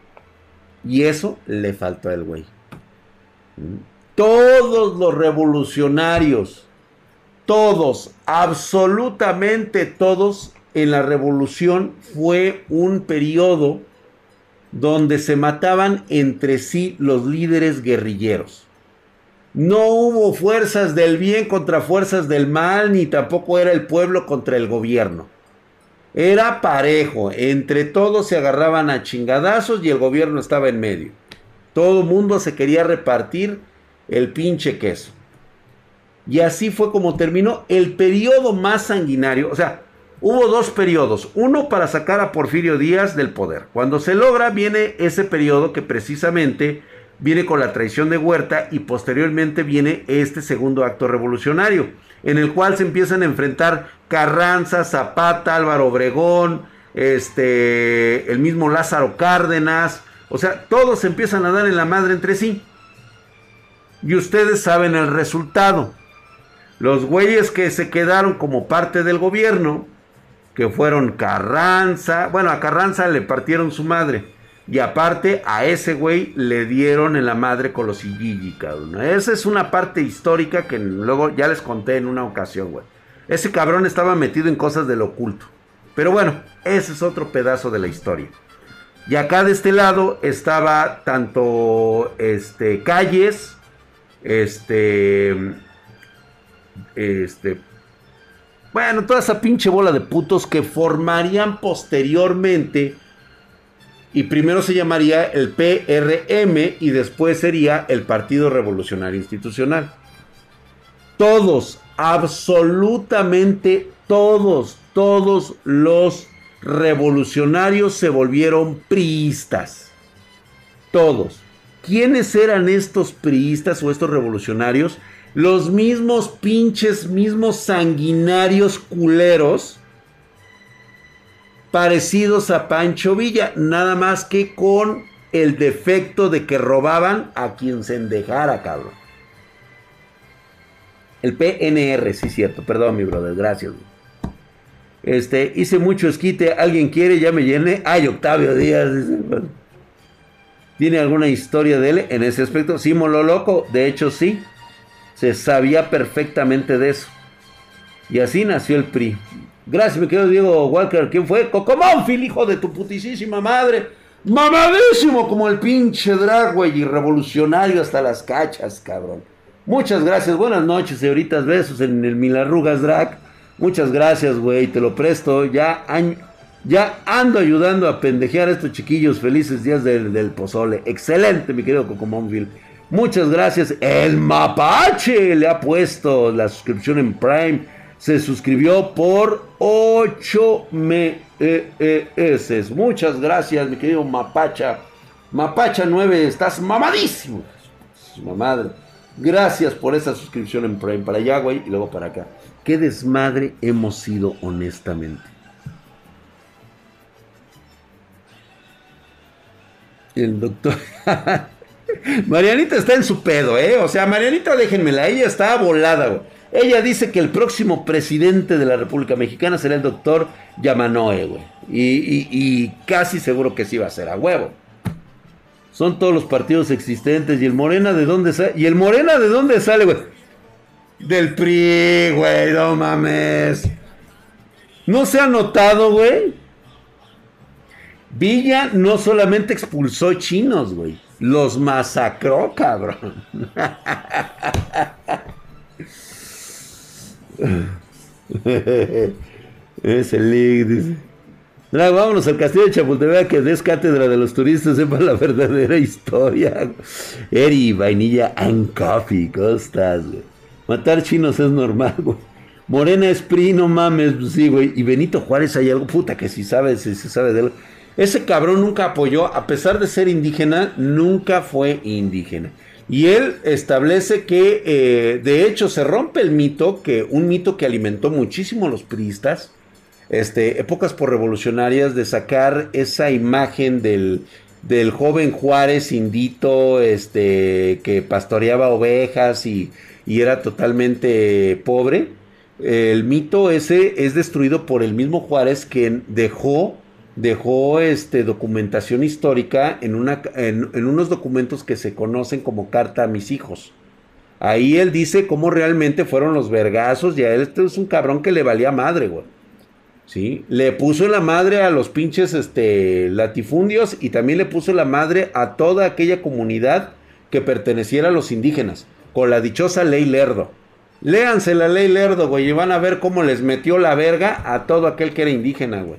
Y eso le faltó al güey. Todos los revolucionarios, todos, absolutamente todos en la revolución fue un periodo donde se mataban entre sí los líderes guerrilleros. No hubo fuerzas del bien contra fuerzas del mal, ni tampoco era el pueblo contra el gobierno. Era parejo, entre todos se agarraban a chingadazos y el gobierno estaba en medio. Todo mundo se quería repartir el pinche queso. Y así fue como terminó el periodo más sanguinario. O sea, hubo dos periodos. Uno para sacar a Porfirio Díaz del poder. Cuando se logra viene ese periodo que precisamente viene con la traición de Huerta y posteriormente viene este segundo acto revolucionario, en el cual se empiezan a enfrentar Carranza, Zapata, Álvaro Obregón, este, el mismo Lázaro Cárdenas, o sea, todos se empiezan a dar en la madre entre sí. Y ustedes saben el resultado. Los güeyes que se quedaron como parte del gobierno, que fueron Carranza, bueno, a Carranza le partieron su madre. Y aparte, a ese güey le dieron en la madre con los Igigi, cabrón. Esa es una parte histórica que luego ya les conté en una ocasión, güey. Ese cabrón estaba metido en cosas del oculto. Pero bueno, ese es otro pedazo de la historia. Y acá de este lado estaba tanto este Calles, este este bueno, toda esa pinche bola de putos que formarían posteriormente y primero se llamaría el PRM y después sería el Partido Revolucionario Institucional. Todos, absolutamente todos, todos los revolucionarios se volvieron priistas. Todos. ¿Quiénes eran estos priistas o estos revolucionarios? Los mismos pinches, mismos sanguinarios culeros parecidos a Pancho Villa, nada más que con el defecto de que robaban a quien se endejara, cabrón. El PNR, sí, cierto, perdón, mi brother, gracias. Este, hice mucho esquite, alguien quiere, ya me llené. Ay, Octavio Díaz. ¿Tiene alguna historia de él en ese aspecto? Sí, Molo Loco, de hecho sí. Se sabía perfectamente de eso. Y así nació el PRI. Gracias, mi querido Diego Walker. ¿Quién fue? Cocomónfil, hijo de tu putisísima madre. Mamadísimo como el pinche drag. Y revolucionario hasta las cachas, cabrón. Muchas gracias. Buenas noches, señoritas. Besos en el Milarrugas Drag. Muchas gracias, güey. Te lo presto. Ya, ya ando ayudando a pendejear a estos chiquillos. Felices días del, del pozole. Excelente, mi querido Cocomónfil. Muchas gracias. El Mapache le ha puesto la suscripción en Prime se suscribió por 8 meses. Muchas gracias, mi querido Mapacha. Mapacha 9, estás mamadísimo. Madre. Gracias por esa suscripción en Prime para allá, güey, y luego para acá. Qué desmadre hemos sido, honestamente. El doctor. Marianita está en su pedo, ¿eh? O sea, Marianita, déjenmela, ella está volada, güey. Ella dice que el próximo presidente de la República Mexicana será el doctor Yamanoe, güey. Y, casi seguro que sí va a ser a huevo. Son todos los partidos existentes. ¿Y el Morena de dónde sale? ¿Y el Morena de dónde sale, güey? Del PRI, güey, no mames. ¿No se ha notado, güey? Villa no solamente expulsó chinos, güey. Los masacró, cabrón. es el link, dice. vámonos al castillo de Chapultepec que des cátedra de los turistas, sepa la verdadera historia. Eri, vainilla and coffee, ¿cómo estás, Matar chinos es normal, güey. Morena es PRI, no mames, pues güey. Y Benito Juárez hay algo, puta, que si sabe, si sabe de él. Ese cabrón nunca apoyó, a pesar de ser indígena, nunca fue indígena. Y él establece que, eh, de hecho, se rompe el mito, que un mito que alimentó muchísimo a los priistas, este, épocas por revolucionarias, de sacar esa imagen del, del joven Juárez indito, este, que pastoreaba ovejas y, y era totalmente pobre. El mito ese es destruido por el mismo Juárez, quien dejó dejó este, documentación histórica en, una, en, unos documentos que se conocen como Carta a mis hijos. Ahí él dice cómo realmente fueron los vergazos y a él este es un cabrón que le valía madre, güey. ¿Sí? Le puso la madre a los pinches este, latifundios y también le puso la madre a toda aquella comunidad que perteneciera a los indígenas, con la dichosa ley Lerdo. Léanse la ley Lerdo, güey, y van a ver cómo les metió la verga a todo aquel que era indígena, güey.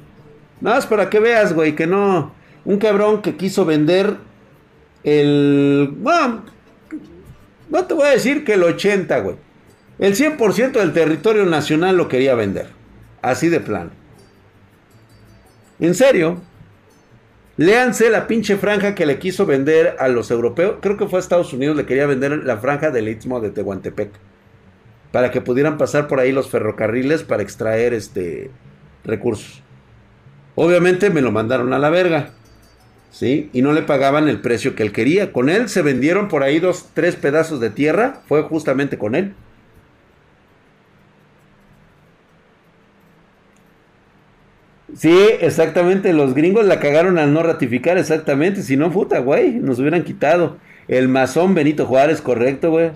Nada más para que veas, güey, que no. Un cabrón que quiso vender el. No te voy a decir que el 80, güey. El 100% del territorio nacional lo quería vender. Así de plano. En serio. Léanse la pinche franja que le quiso vender a los europeos. Creo que fue a Estados Unidos, le quería vender la franja del Istmo de Tehuantepec para que pudieran pasar por ahí los ferrocarriles para extraer este recursos. Obviamente me lo mandaron a la verga. ¿Sí? Y no le pagaban el precio que él quería. Con él se vendieron por ahí dos, tres pedazos de tierra. Fue justamente con él. Sí, exactamente. Los gringos la cagaron al no ratificar, exactamente. Si no, puta, güey. Nos hubieran quitado. El masón Benito Juárez, correcto, güey.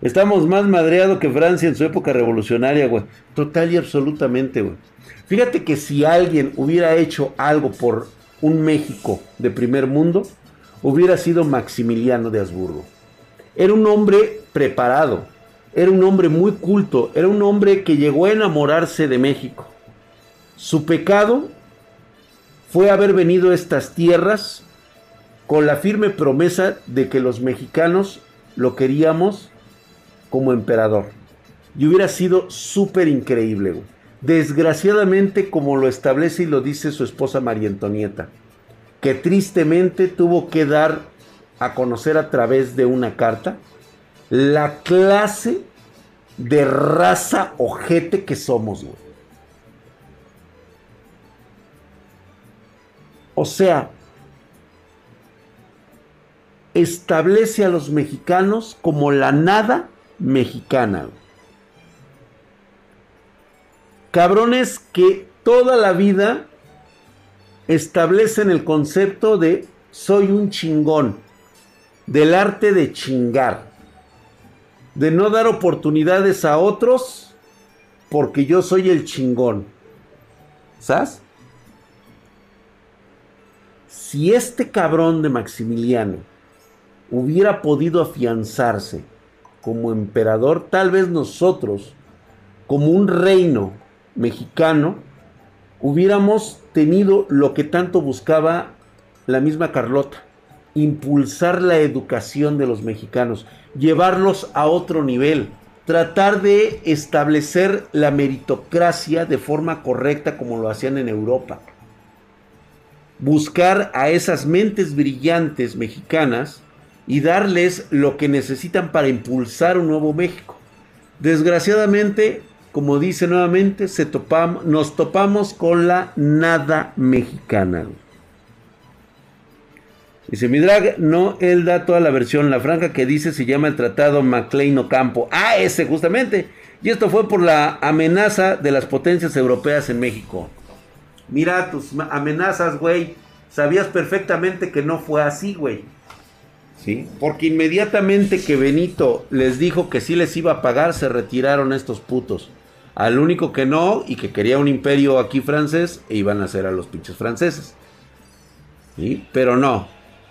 Estamos más madreados que Francia en su época revolucionaria, güey. Total y absolutamente, güey. Fíjate que si alguien hubiera hecho algo por un México de primer mundo, hubiera sido Maximiliano de Habsburgo. Era un hombre preparado, era un hombre muy culto, era un hombre que llegó a enamorarse de México. Su pecado fue haber venido a estas tierras con la firme promesa de que los mexicanos lo queríamos como emperador. Y hubiera sido súper increíble, Desgraciadamente, como lo establece y lo dice su esposa María Antonieta, que tristemente tuvo que dar a conocer a través de una carta la clase de raza ojete que somos, O sea, establece a los mexicanos como la nada mexicana. Cabrones que toda la vida establecen el concepto de soy un chingón, del arte de chingar, de no dar oportunidades a otros porque yo soy el chingón. ¿Sabes? Si este cabrón de Maximiliano hubiera podido afianzarse como emperador, tal vez nosotros, como un reino mexicano, hubiéramos tenido lo que tanto buscaba la misma Carlota, impulsar la educación de los mexicanos, llevarlos a otro nivel, tratar de establecer la meritocracia de forma correcta como lo hacían en Europa. Buscar a esas mentes brillantes mexicanas y darles lo que necesitan para impulsar un nuevo México. Desgraciadamente, como dice nuevamente, se nos topamos con la nada mexicana. Dice Midrag, no, él da toda la versión, la franja que dice se llama el Tratado MacLean Ocampo. Ah, ese justamente. Y esto fue por la amenaza de las potencias europeas en México. Mira tus amenazas, güey. Sabías perfectamente que no fue así, güey. ¿Sí? Porque inmediatamente que Benito les dijo que sí les iba a pagar, se retiraron estos putos. Al único que no y que quería un imperio aquí francés, e iban a hacer a los pinches franceses. Pero no.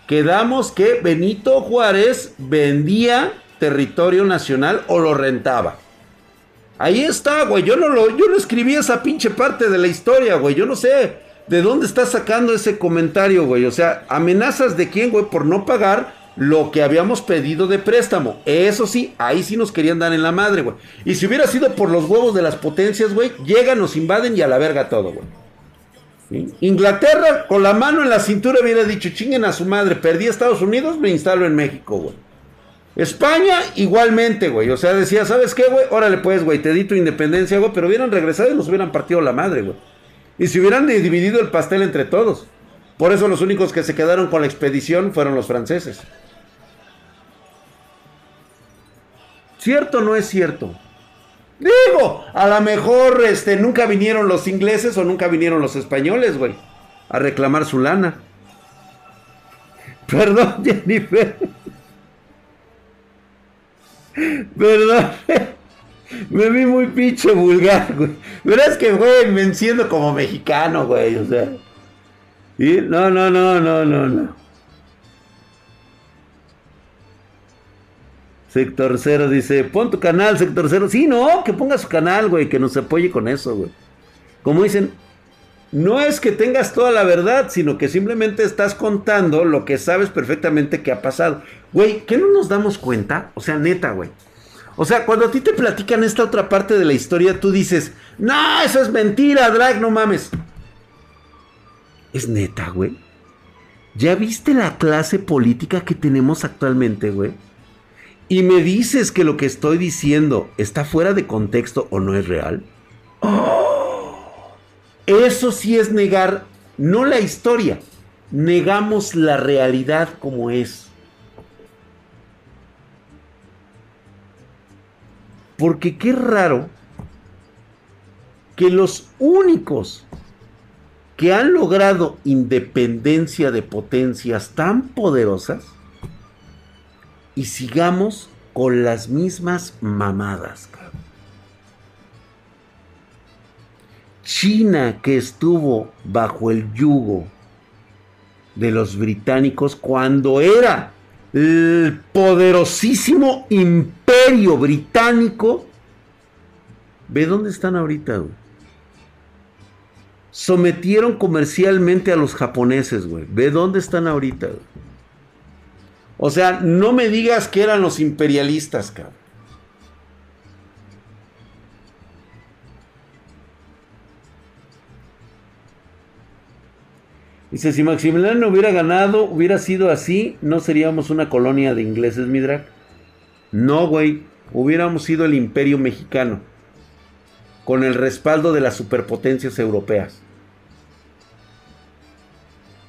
Quedamos que Benito Juárez vendía territorio nacional o lo rentaba. Ahí está, güey. Yo no lo, yo no escribí esa pinche parte de la historia, güey. Yo no sé de dónde está sacando ese comentario, güey. O sea, amenazas de quién, güey, por no pagar lo que habíamos pedido de préstamo. Eso sí, ahí sí nos querían dar en la madre, güey. Y si hubiera sido por los huevos de las potencias, güey, llegan, nos invaden y a la verga todo, güey. Inglaterra, con la mano en la cintura, hubiera dicho, chinguen a su madre, perdí a Estados Unidos, me instalo en México, güey. España, igualmente, güey. O sea, decía, ¿sabes qué, güey? Órale, pues, güey, te di tu independencia, güey, pero hubieran regresado y nos hubieran partido la madre, güey. Y si hubieran dividido el pastel entre todos. Por eso los únicos que se quedaron con la expedición fueron los franceses. ¿Cierto o no es cierto? Digo, a lo mejor este, nunca vinieron los ingleses o nunca vinieron los españoles, güey, a reclamar su lana. Perdón, Jennifer. Perdón. Me vi muy pinche vulgar, güey. Pero es que, güey, me enciendo como mexicano, güey. O sea. ¿Y? No, no, no, no, no, no. Sector Cero dice, pon tu canal, Sector Cero. Sí, no, que ponga su canal, güey, que nos apoye con eso, güey. Como dicen, no es que tengas toda la verdad, sino que simplemente estás contando lo que sabes perfectamente que ha pasado. Güey, ¿qué no nos damos cuenta? O sea, neta, güey. O sea, cuando a ti te platican esta otra parte de la historia, tú dices, no, eso es mentira, Drag, no mames. Es neta, güey. ¿Ya viste la clase política que tenemos actualmente, güey? Y me dices que lo que estoy diciendo está fuera de contexto o no es real. Eso sí es negar, no la historia, negamos la realidad como es. Porque qué raro que los únicos que han logrado independencia de potencias tan poderosas y sigamos con las mismas mamadas. China que estuvo bajo el yugo de los británicos cuando era el poderosísimo imperio británico. Ve dónde están ahorita. Sometieron comercialmente a los japoneses, güey. Ve dónde están ahorita. O sea, no me digas que eran los imperialistas, cabrón. Dice, si Maximiliano hubiera ganado, hubiera sido así, no seríamos una colonia de ingleses, Midrak. No, güey, hubiéramos sido el imperio mexicano, con el respaldo de las superpotencias europeas.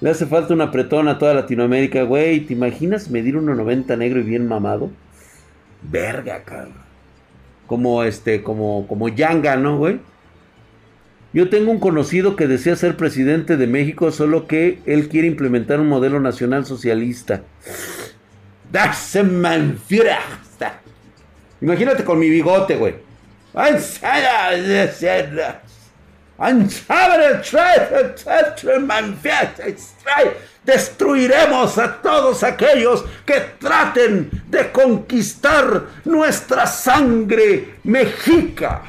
Le hace falta un apretón a toda Latinoamérica, güey. ¿Te imaginas medir 1.90 negro y bien mamado? Verga, cabrón. Como este, como, como Yanga, ¿no, güey? Yo tengo un conocido que desea ser presidente de México, solo que él quiere implementar un modelo nacional socialista. Imagínate con mi bigote, güey. Destruiremos a todos aquellos que traten de conquistar nuestra sangre mexica.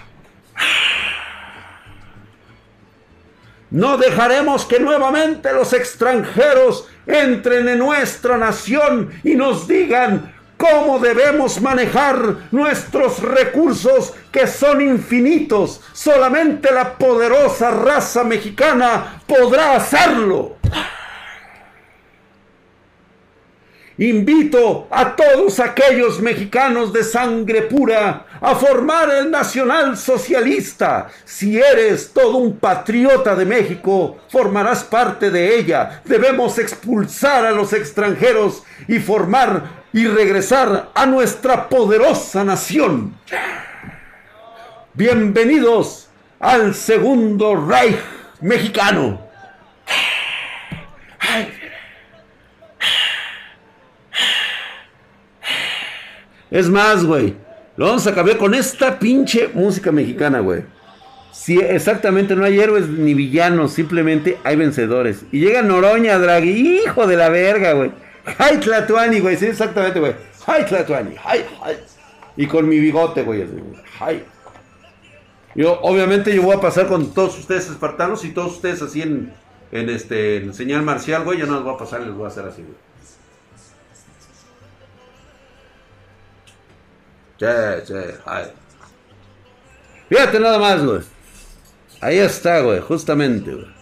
No dejaremos que nuevamente los extranjeros entren en nuestra nación y nos digan cómo debemos manejar nuestros recursos que son infinitos. Solamente la poderosa raza mexicana podrá hacerlo. Invito a todos aquellos mexicanos de sangre pura a formar el nacional socialista. Si eres todo un patriota de México, formarás parte de ella. Debemos expulsar a los extranjeros y formar y regresar a nuestra poderosa nación. Bienvenidos al segundo Reich mexicano. Es más, güey. Lo vamos a cambiar con esta pinche música mexicana, güey. Sí, exactamente, no hay héroes ni villanos, simplemente hay vencedores. Y llega Noroña, Draghi, hijo de la verga, güey. Ay, Tlatuani, güey, sí, exactamente, güey. Ay, Tlatuani, ay, ay. Y con mi bigote, güey, ay. Yo, obviamente, yo voy a pasar con todos ustedes espartanos y todos ustedes así en, en este, en señal marcial, güey. Yo no les voy a pasar, les voy a hacer así, güey. Sí, sí, ay. Fíjate nada más, güey. Ahí está, güey, justamente, güey.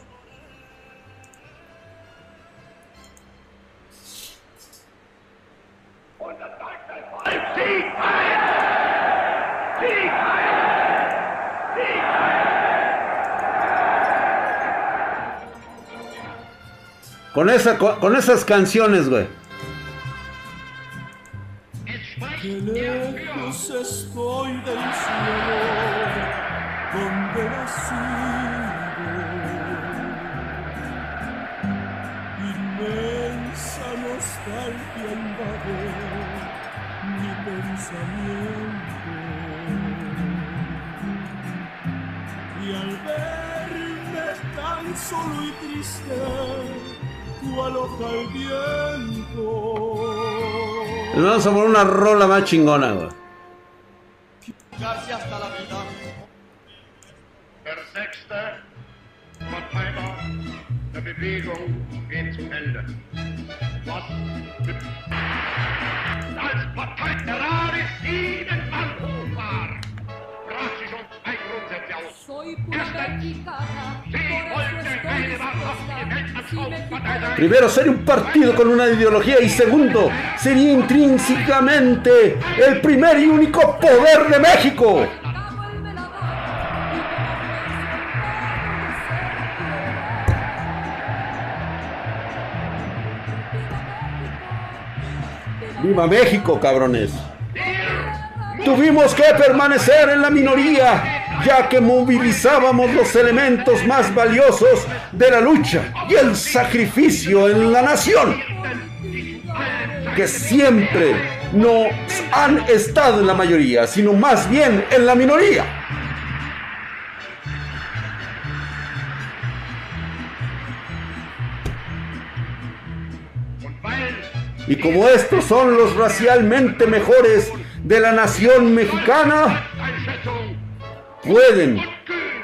Con, esa, con, con esas canciones, güey. dulce estoy del cielo donde nacido. Inmensa nostalgia invade mi pensamiento. Y al verme tan solo y triste, tu aloja el viento. Nos vamos a poner una rola más chingona, güey. Primero, ser un partido con una ideología y segundo, sería intrínsecamente el primer y único poder de México. ¡Viva México, cabrones! Tuvimos que permanecer en la minoría, ya que movilizábamos los elementos más valiosos de la lucha y el sacrificio en la nación, que siempre no han estado en la mayoría, sino más bien en la minoría. Y como estos son los racialmente mejores de la nación mexicana, pueden,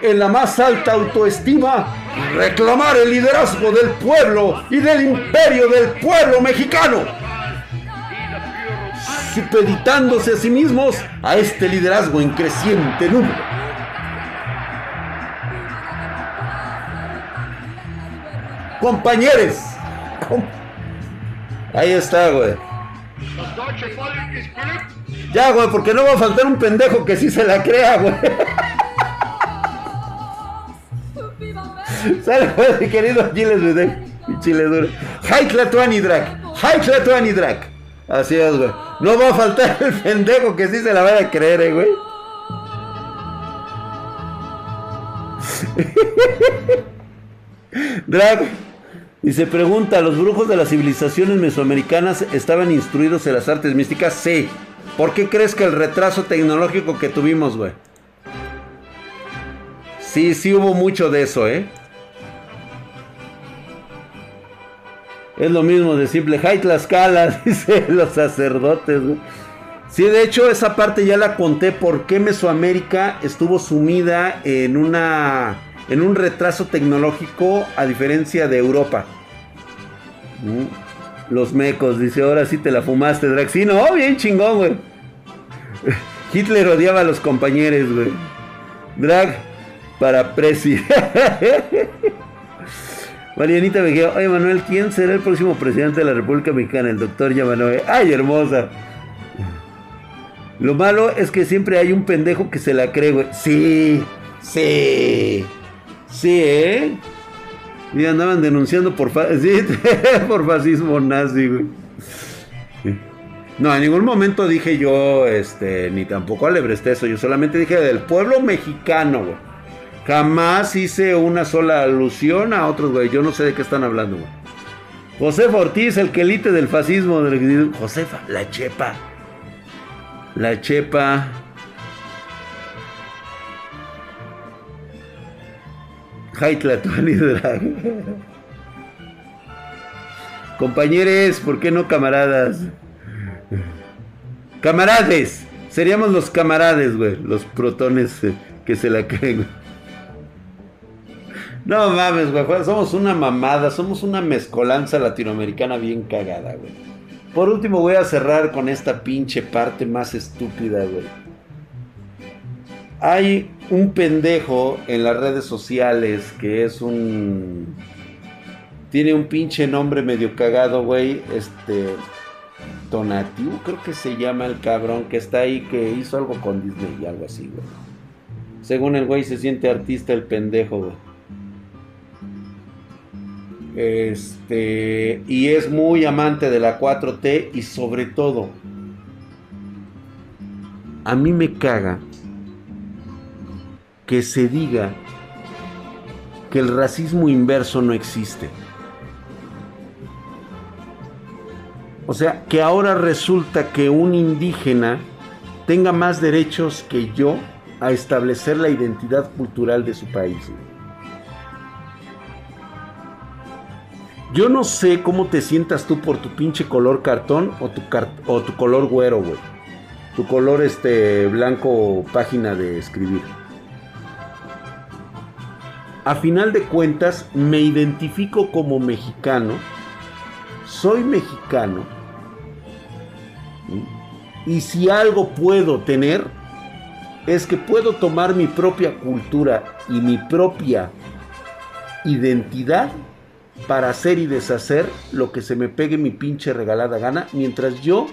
en la más alta autoestima, reclamar el liderazgo del pueblo y del imperio del pueblo mexicano, supeditándose a sí mismos a este liderazgo en creciente número. Compañeros, com- ahí está, güey. Ya, güey, porque no va a faltar un pendejo que sí se la crea, güey. Güey, mi querido güey. Mi chile duro. Haikla Tuani Drag. Haikla Tuani Drag. Así es, güey. No va a faltar el pendejo que sí se la vaya a creer, eh, güey. Drag. Y se pregunta, ¿los brujos de las civilizaciones mesoamericanas estaban instruidos en las artes místicas? Sí. ¿Por qué crees que el retraso tecnológico que tuvimos, güey? Sí, sí hubo mucho de eso, ¿eh? Es lo mismo de simple Jai Tlaxcala, dice los sacerdotes. güey. Sí, de hecho, esa parte ya la conté por qué Mesoamérica estuvo sumida en una en un retraso tecnológico a diferencia de Europa. Los mecos, dice, ahora sí te la fumaste, Drax. Sí, no, bien chingón, güey. Hitler odiaba a los compañeros, güey. Drag para presi. Marianita Mejía, oye Manuel, ¿quién será el próximo presidente de la República Mexicana? El doctor Yamanoe. ¡Ay, hermosa! Lo malo es que siempre hay un pendejo que se la cree, güey. Sí, sí, sí, ¿eh? Y andaban denunciando por, fa- sí, por fascismo nazi, güey. No, en ningún momento dije yo, este, ni tampoco alebresté eso. Yo solamente dije del pueblo mexicano, güey. Jamás hice una sola alusión a otros, güey. Yo no sé de qué están hablando, güey. Josefa Ortiz, el quelite del fascismo. Del... Josefa, la chepa. La chepa. Jaitla, Tuani Drag. Compañeros, ¿por qué no camaradas? Camarades. Seríamos los camarades, güey. Los protones eh, que se la creen, güey. No mames, güey. Somos una mamada. Somos una mezcolanza latinoamericana bien cagada, güey. Por último, voy a cerrar con esta pinche parte más estúpida, güey. Hay un pendejo en las redes sociales que es un. Tiene un pinche nombre medio cagado, güey. Este. Donativo, creo que se llama el cabrón que está ahí, que hizo algo con Disney y algo así, güey. Según el güey se siente artista el pendejo, güey. Este, y es muy amante de la 4T y sobre todo, a mí me caga que se diga que el racismo inverso no existe. O sea, que ahora resulta que un indígena tenga más derechos que yo a establecer la identidad cultural de su país. Yo no sé cómo te sientas tú por tu pinche color cartón o tu, tu color güero, güey. Tu color este blanco página de escribir. A final de cuentas, me identifico como mexicano. Soy mexicano. Y si algo puedo tener, es que puedo tomar mi propia cultura y mi propia identidad para hacer y deshacer lo que se me pegue mi pinche regalada gana, mientras yo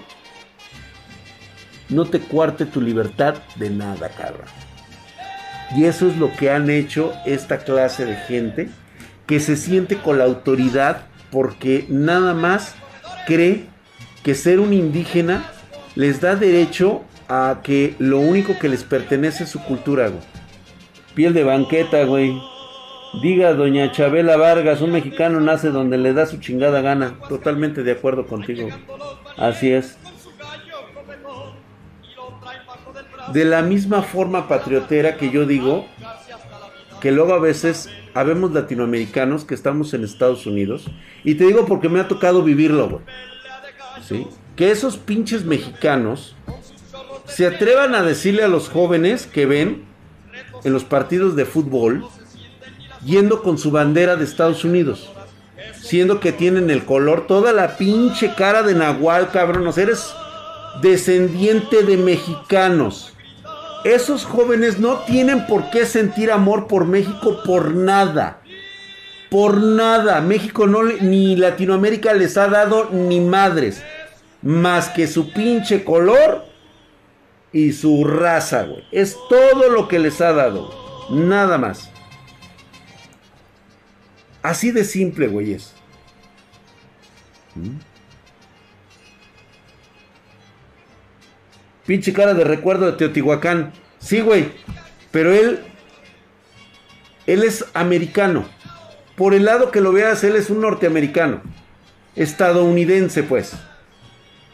no te cuarte tu libertad de nada, carra. Y eso es lo que han hecho esta clase de gente que se siente con la autoridad porque nada más cree que ser un indígena les da derecho a que lo único que les pertenece es su cultura, güey. Piel de banqueta, güey. Diga doña Chabela Vargas, un mexicano nace donde le da su chingada gana. Totalmente de acuerdo contigo. Así es. De la misma forma patriotera que yo digo que luego a veces habemos latinoamericanos que estamos en Estados Unidos. Y te digo porque me ha tocado vivirlo, güey. ¿Sí? Que esos pinches mexicanos se atrevan a decirle a los jóvenes que ven en los partidos de fútbol yendo con su bandera de Estados Unidos. Siendo que tienen el color, toda la pinche cara de Nahual, cabrón. O eres descendiente de mexicanos. Esos jóvenes no tienen por qué sentir amor por México por nada. Por nada. México no ni Latinoamérica les ha dado ni madres. Más que su pinche color y su raza, güey. Es todo lo que les ha dado. Nada más. Así de simple, güey, es. ¿Mm? Pinche cara de recuerdo de Teotihuacán. Sí, güey. Pero él. Él es americano. Por el lado que lo veas, él es un norteamericano. Estadounidense, pues.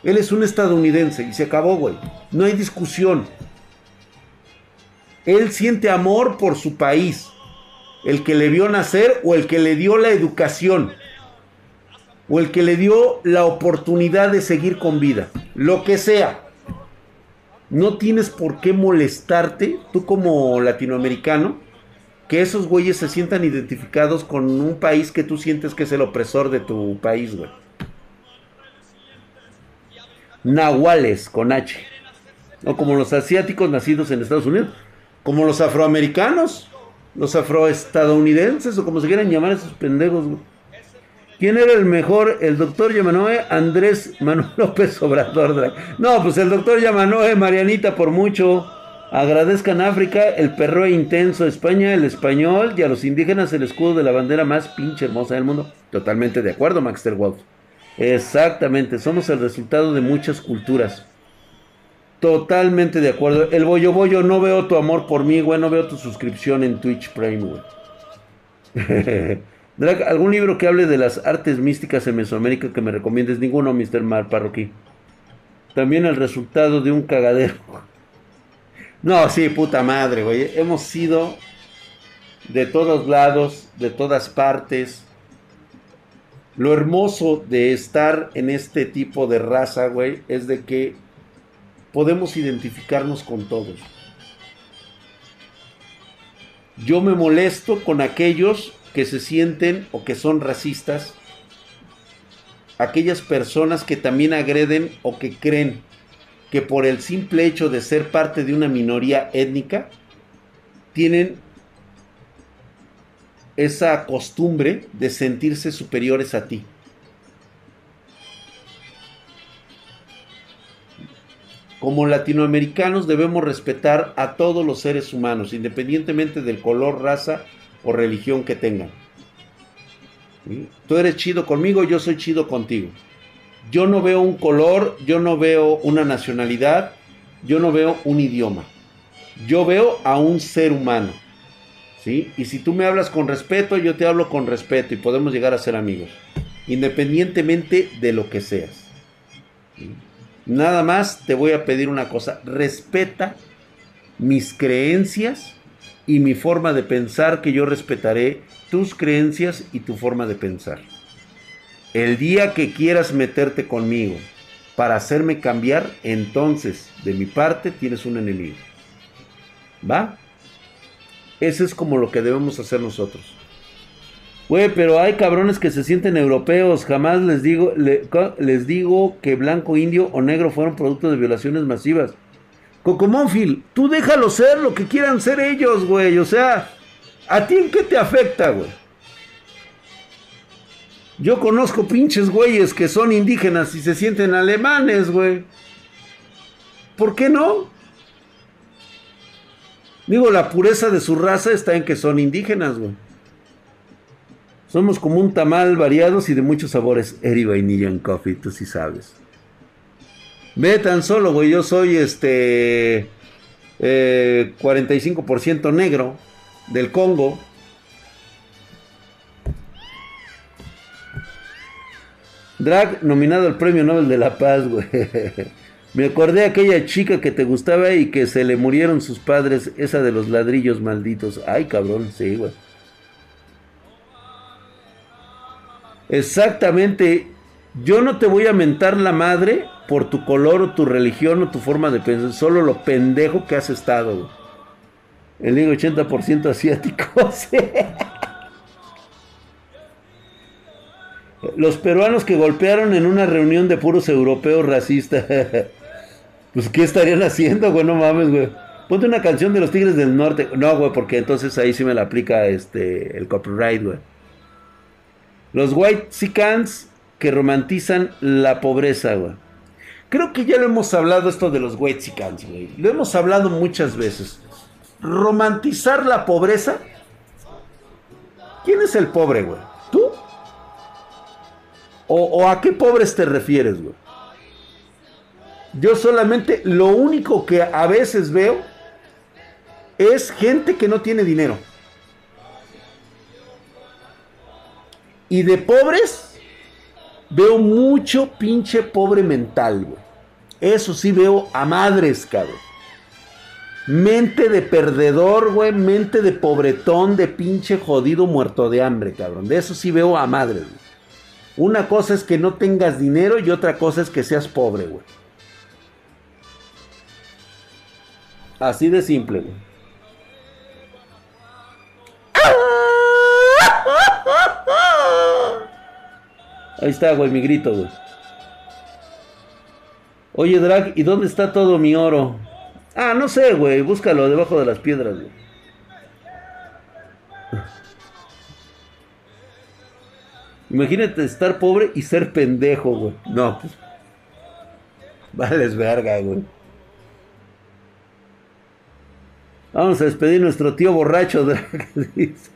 Él es un estadounidense y se acabó, güey. No hay discusión. Él siente amor por su país. El que le vio nacer o el que le dio la educación. O el que le dio la oportunidad de seguir con vida. Lo que sea. No tienes por qué molestarte, tú como latinoamericano, que esos güeyes se sientan identificados con un país que tú sientes que es el opresor de tu país, güey. Nahuales con H. O como los asiáticos nacidos en Estados Unidos. Como los afroamericanos. Los afroestadounidenses. O como se quieran llamar esos pendejos. ¿Quién era el mejor? El doctor Yamanoe, Andrés Manuel López Obrador. No, pues el doctor Yamanoe, Marianita, por mucho. Agradezcan África, el perro intenso, España, el español y a los indígenas el escudo de la bandera más pinche hermosa del mundo. Totalmente de acuerdo, Maxter Wolf. Exactamente, somos el resultado de muchas culturas. Totalmente de acuerdo. El bollo bollo, no veo tu amor por mí, güey. No veo tu suscripción en Twitch Prime, güey. ¿algún libro que hable de las artes místicas en Mesoamérica que me recomiendes? Ninguno, Mr. Mar Parroquí. También el resultado de un cagadero. No, sí, puta madre, güey. Hemos sido de todos lados, de todas partes. Lo hermoso de estar en este tipo de raza, güey, es de que podemos identificarnos con todos. Yo me molesto con aquellos que se sienten o que son racistas, aquellas personas que también agreden o que creen que por el simple hecho de ser parte de una minoría étnica, tienen esa costumbre de sentirse superiores a ti. Como latinoamericanos debemos respetar a todos los seres humanos, independientemente del color, raza o religión que tengan. Tú eres chido conmigo, yo soy chido contigo. Yo no veo un color, yo no veo una nacionalidad, yo no veo un idioma. Yo veo a un ser humano. ¿Sí? Y si tú me hablas con respeto, yo te hablo con respeto y podemos llegar a ser amigos. Independientemente de lo que seas. Nada más te voy a pedir una cosa. Respeta mis creencias y mi forma de pensar, que yo respetaré tus creencias y tu forma de pensar. El día que quieras meterte conmigo para hacerme cambiar, entonces de mi parte tienes un enemigo. ¿Va? Eso es como lo que debemos hacer nosotros. Güey, pero hay cabrones que se sienten europeos. Jamás les digo, les digo que blanco, indio o negro fueron producto de violaciones masivas. Cocomónfil, tú déjalo ser lo que quieran ser ellos, güey. O sea, ¿a ti en qué te afecta, güey? Yo conozco pinches güeyes que son indígenas y se sienten alemanes, güey. ¿Por qué no? Digo, la pureza de su raza está en que son indígenas, güey. Somos como un tamal variados y de muchos sabores. Eri vainilla en coffee, tú sí sabes. Ve tan solo, güey. Yo soy este. eh, 45% negro del Congo. Drag nominado al Premio Nobel de la Paz, güey. Me acordé de aquella chica que te gustaba y que se le murieron sus padres, esa de los ladrillos malditos. Ay, cabrón, sí, güey. Exactamente. Yo no te voy a mentar la madre por tu color o tu religión o tu forma de pensar, solo lo pendejo que has estado. El digo 80% asiático. Los peruanos que golpearon en una reunión de puros europeos racistas. pues, ¿qué estarían haciendo, güey? No mames, güey. Ponte una canción de los Tigres del Norte. No, güey, porque entonces ahí sí me la aplica este el copyright, güey. Los White Sicans que romantizan la pobreza, güey. Creo que ya lo hemos hablado esto de los White Sicans, güey. Lo hemos hablado muchas veces. Romantizar la pobreza. ¿Quién es el pobre, güey? ¿Tú? ¿O, o a qué pobres te refieres, güey? Yo solamente lo único que a veces veo es gente que no tiene dinero. Y de pobres veo mucho pinche pobre mental, güey. Eso sí veo a madres, cabrón. Mente de perdedor, güey. Mente de pobretón, de pinche jodido muerto de hambre, cabrón. De eso sí veo a madres, güey. Una cosa es que no tengas dinero y otra cosa es que seas pobre, güey. Así de simple, güey. Ahí está, güey, mi grito, güey. Oye, Drag, ¿y dónde está todo mi oro? Ah, no sé, güey. Búscalo debajo de las piedras, güey. Imagínate estar pobre y ser pendejo, güey. No, pues. Vales verga, güey. Vamos a despedir a nuestro tío borracho, Drag. dice.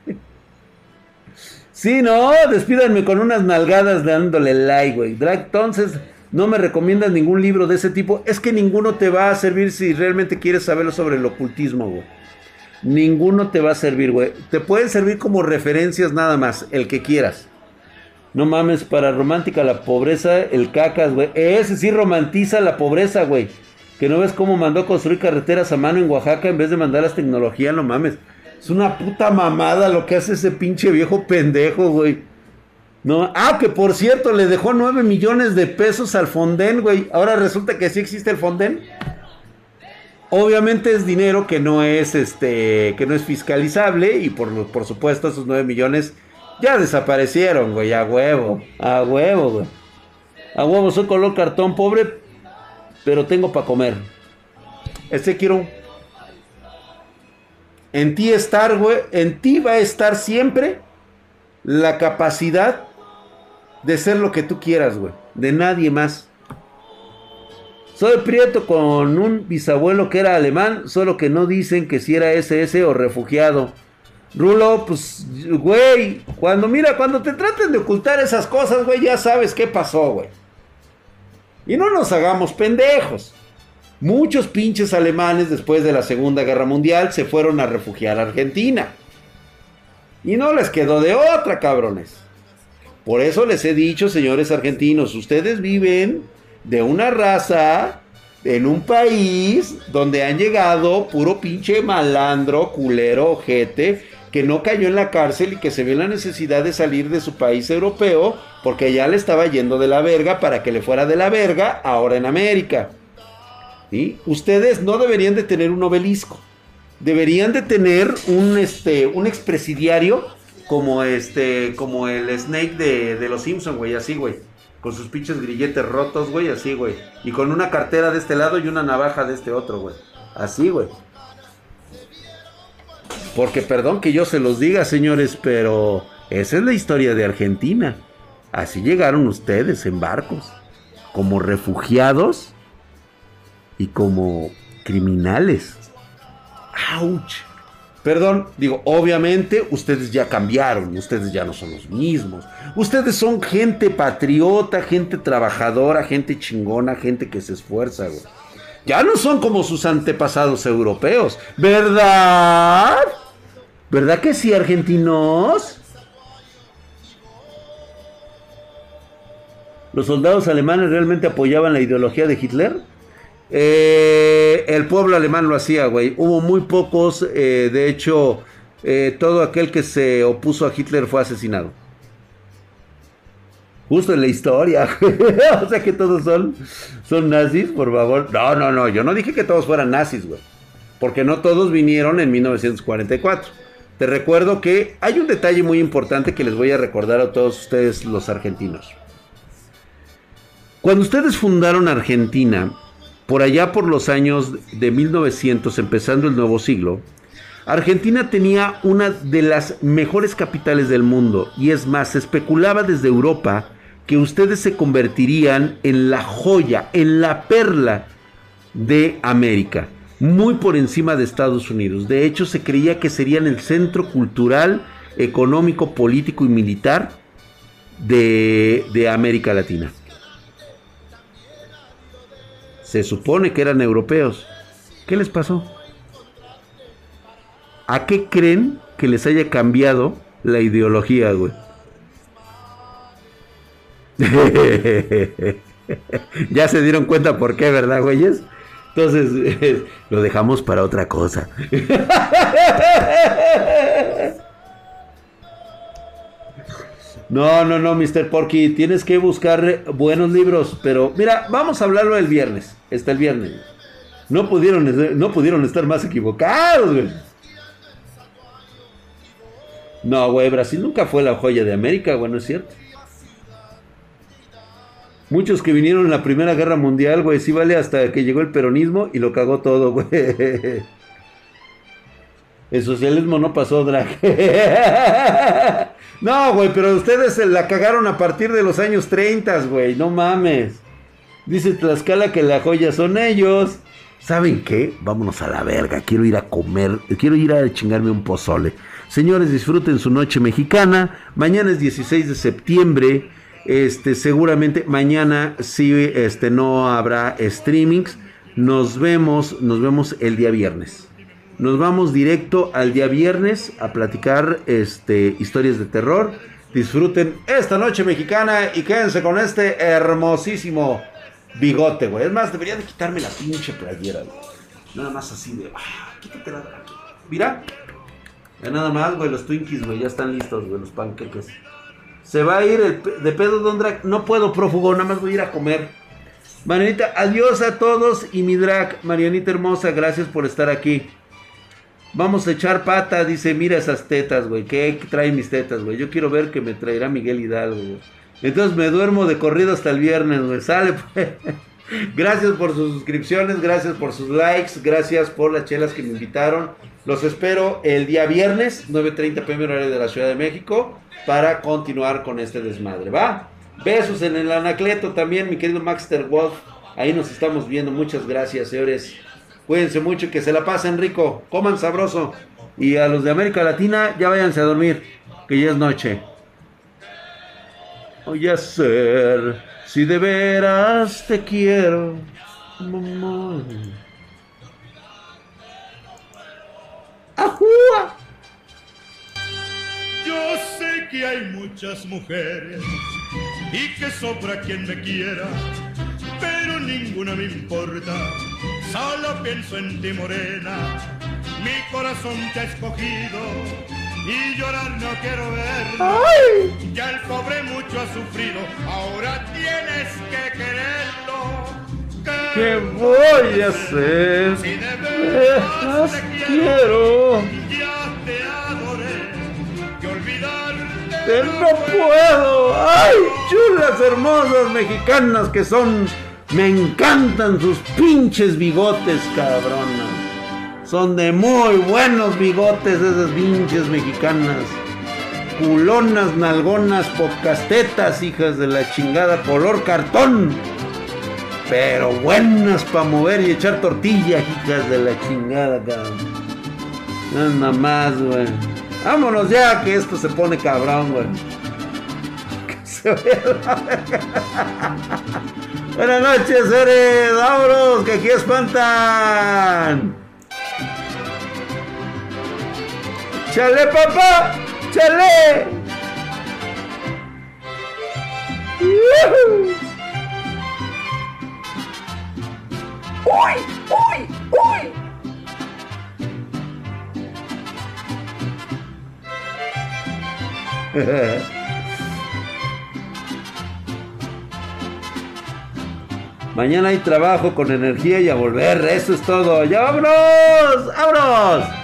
Sí, no, despídanme con unas nalgadas dándole like, güey. Entonces, no me recomiendas ningún libro de ese tipo. Es que ninguno te va a servir si realmente quieres saberlo sobre el ocultismo, güey. Ninguno te va a servir, güey. Te pueden servir como referencias nada más, el que quieras. No mames, para romántica la pobreza, el cacas, güey. Ese sí romantiza la pobreza, güey. Que no ves cómo mandó construir carreteras a mano en Oaxaca en vez de mandarlas tecnología, no mames. Es una puta mamada lo que hace ese pinche viejo pendejo, güey. No, ah, que por cierto, le dejó 9 millones de pesos al Fonden, güey. Ahora resulta que sí existe el Fonden. Obviamente es dinero que no es este, que no es fiscalizable y por, por supuesto esos 9 millones ya desaparecieron, güey, a huevo, a huevo, güey. A huevo, soy color cartón pobre, pero tengo para comer. Este quiero. En ti estar, güey, en ti va a estar siempre la capacidad de ser lo que tú quieras, güey. De nadie más. Soy prieto con un bisabuelo que era alemán, solo que no dicen que si era SS o refugiado. Rulo, pues, güey, cuando mira, cuando te traten de ocultar esas cosas, güey, ya sabes qué pasó, güey. Y no nos hagamos pendejos. Muchos pinches alemanes después de la Segunda Guerra Mundial se fueron a refugiar a Argentina. Y no les quedó de otra, cabrones. Por eso les he dicho, señores argentinos, ustedes viven de una raza en un país donde han llegado puro pinche malandro, culero, ojete, que no cayó en la cárcel y que se vio la necesidad de salir de su país europeo Porque ya le estaba yendo de la verga para que le fuera de la verga ahora en América. Ustedes no deberían de tener un obelisco. Deberían de tener un, este, un expresidiario como, este, como el Snake de, de los Simpsons, güey, así, güey. Con sus pinches grilletes rotos, güey, así, güey. Y con una cartera de este lado y una navaja de este otro, güey. Así, güey. Porque perdón que yo se los diga, señores, pero esa es la historia de Argentina. Así llegaron ustedes en barcos, como refugiados y como criminales. ¡Auch! Perdón, digo, obviamente ustedes ya cambiaron, ustedes ya no son los mismos. Ustedes son gente patriota, gente trabajadora, gente chingona, gente que se esfuerza, güey. Ya no son como sus antepasados europeos, ¿verdad? ¿Verdad que sí, argentinos? ¿Los soldados alemanes realmente apoyaban la ideología de Hitler? Eh, el pueblo alemán lo hacía, güey. Hubo muy pocos, eh, de hecho, eh, todo aquel que se opuso a Hitler fue asesinado. Justo en la historia. o sea que todos son, son nazis, por favor. No, no, no. Yo no dije que todos fueran nazis, güey. Porque no todos vinieron en 1944. Te recuerdo que hay un detalle muy importante que les voy a recordar a todos ustedes los argentinos. Cuando ustedes fundaron Argentina, por allá por los años de 1900, empezando el nuevo siglo, Argentina tenía una de las mejores capitales del mundo y es más, se especulaba desde Europa que ustedes se convertirían en la joya, en la perla de América, muy por encima de Estados Unidos. De hecho, se creía que serían el centro cultural, económico, político y militar de, de América Latina. Se supone que eran europeos. ¿Qué les pasó? ¿A qué creen que les haya cambiado la ideología, güey? ya se dieron cuenta por qué, ¿verdad, güeyes? Entonces, lo dejamos para otra cosa. No, no, no, Mr. Porky, tienes que buscar buenos libros, pero mira, vamos a hablarlo el viernes, está el viernes. No pudieron, no pudieron estar más equivocados, güey. No, güey, Brasil nunca fue la joya de América, güey, no es cierto. Muchos que vinieron en la Primera Guerra Mundial, güey, sí vale hasta que llegó el peronismo y lo cagó todo, güey. El socialismo no pasó, drag. no, güey, pero ustedes se la cagaron a partir de los años 30, güey, no mames. Dice Tlaxcala que la joya son ellos. ¿Saben qué? Vámonos a la verga. Quiero ir a comer, quiero ir a chingarme un pozole. Señores, disfruten su noche mexicana. Mañana es 16 de septiembre. Este, seguramente mañana sí, este, no habrá streamings. Nos vemos, nos vemos el día viernes. Nos vamos directo al día viernes a platicar este, historias de terror. Disfruten esta noche mexicana y quédense con este hermosísimo bigote, güey. Es más, debería de quitarme la pinche playera, güey. Nada más así de... Ah, quítatela de aquí. Mira. Ya nada más, güey, los Twinkies, güey, ya están listos, güey, los panqueques. Se va a ir de pedo Don Drag. No puedo, prófugo, nada más voy a ir a comer. Marianita, adiós a todos y mi drag. Marianita hermosa, gracias por estar aquí. Vamos a echar pata, dice, mira esas tetas, güey. ¿Qué traen mis tetas, güey? Yo quiero ver que me traerá Miguel Hidalgo, güey. Entonces me duermo de corrido hasta el viernes, güey. Sale, pues. Gracias por sus suscripciones, gracias por sus likes, gracias por las chelas que me invitaron. Los espero el día viernes, 9.30 pm horario de la Ciudad de México, para continuar con este desmadre, ¿va? Besos en el anacleto también, mi querido Maxter Wolf. Ahí nos estamos viendo. Muchas gracias, señores. Cuídense mucho, que se la pasen rico, coman sabroso. Y a los de América Latina, ya váyanse a dormir, que ya es noche. Voy a ser, si de veras te quiero, mamá. ¡Ajúa! Yo sé que hay muchas mujeres y que sobra quien me quiera, pero ninguna me importa. Solo pienso en ti, morena. Mi corazón te ha escogido y llorar no quiero ver. ¡Ay! Ya el pobre mucho ha sufrido, ahora tienes que quererlo. ¿Qué voy a hacer? Si de veras te quiero. ya te adoré, que olvidarte Que no puedo. ¡Ay! Chulas hermosas mexicanas que son. Me encantan sus pinches bigotes, cabronas. Son de muy buenos bigotes esas pinches mexicanas. Culonas, nalgonas, podcastetas, hijas de la chingada, color cartón. Pero buenas para mover y echar tortillas, hijas de la chingada, cabrón. Nada más, güey. Vámonos ya, que esto se pone cabrón, güey. Que se vaya la. Buenas noches, seres. Vámonos, que aquí espantan. ¡Chale, papá! ¡Chale! ¡Uy! ¡Uy! ¡Uy! Mañana hay trabajo con energía y a volver. Eso es todo. ¡Ya vámonos! ¡Vámonos!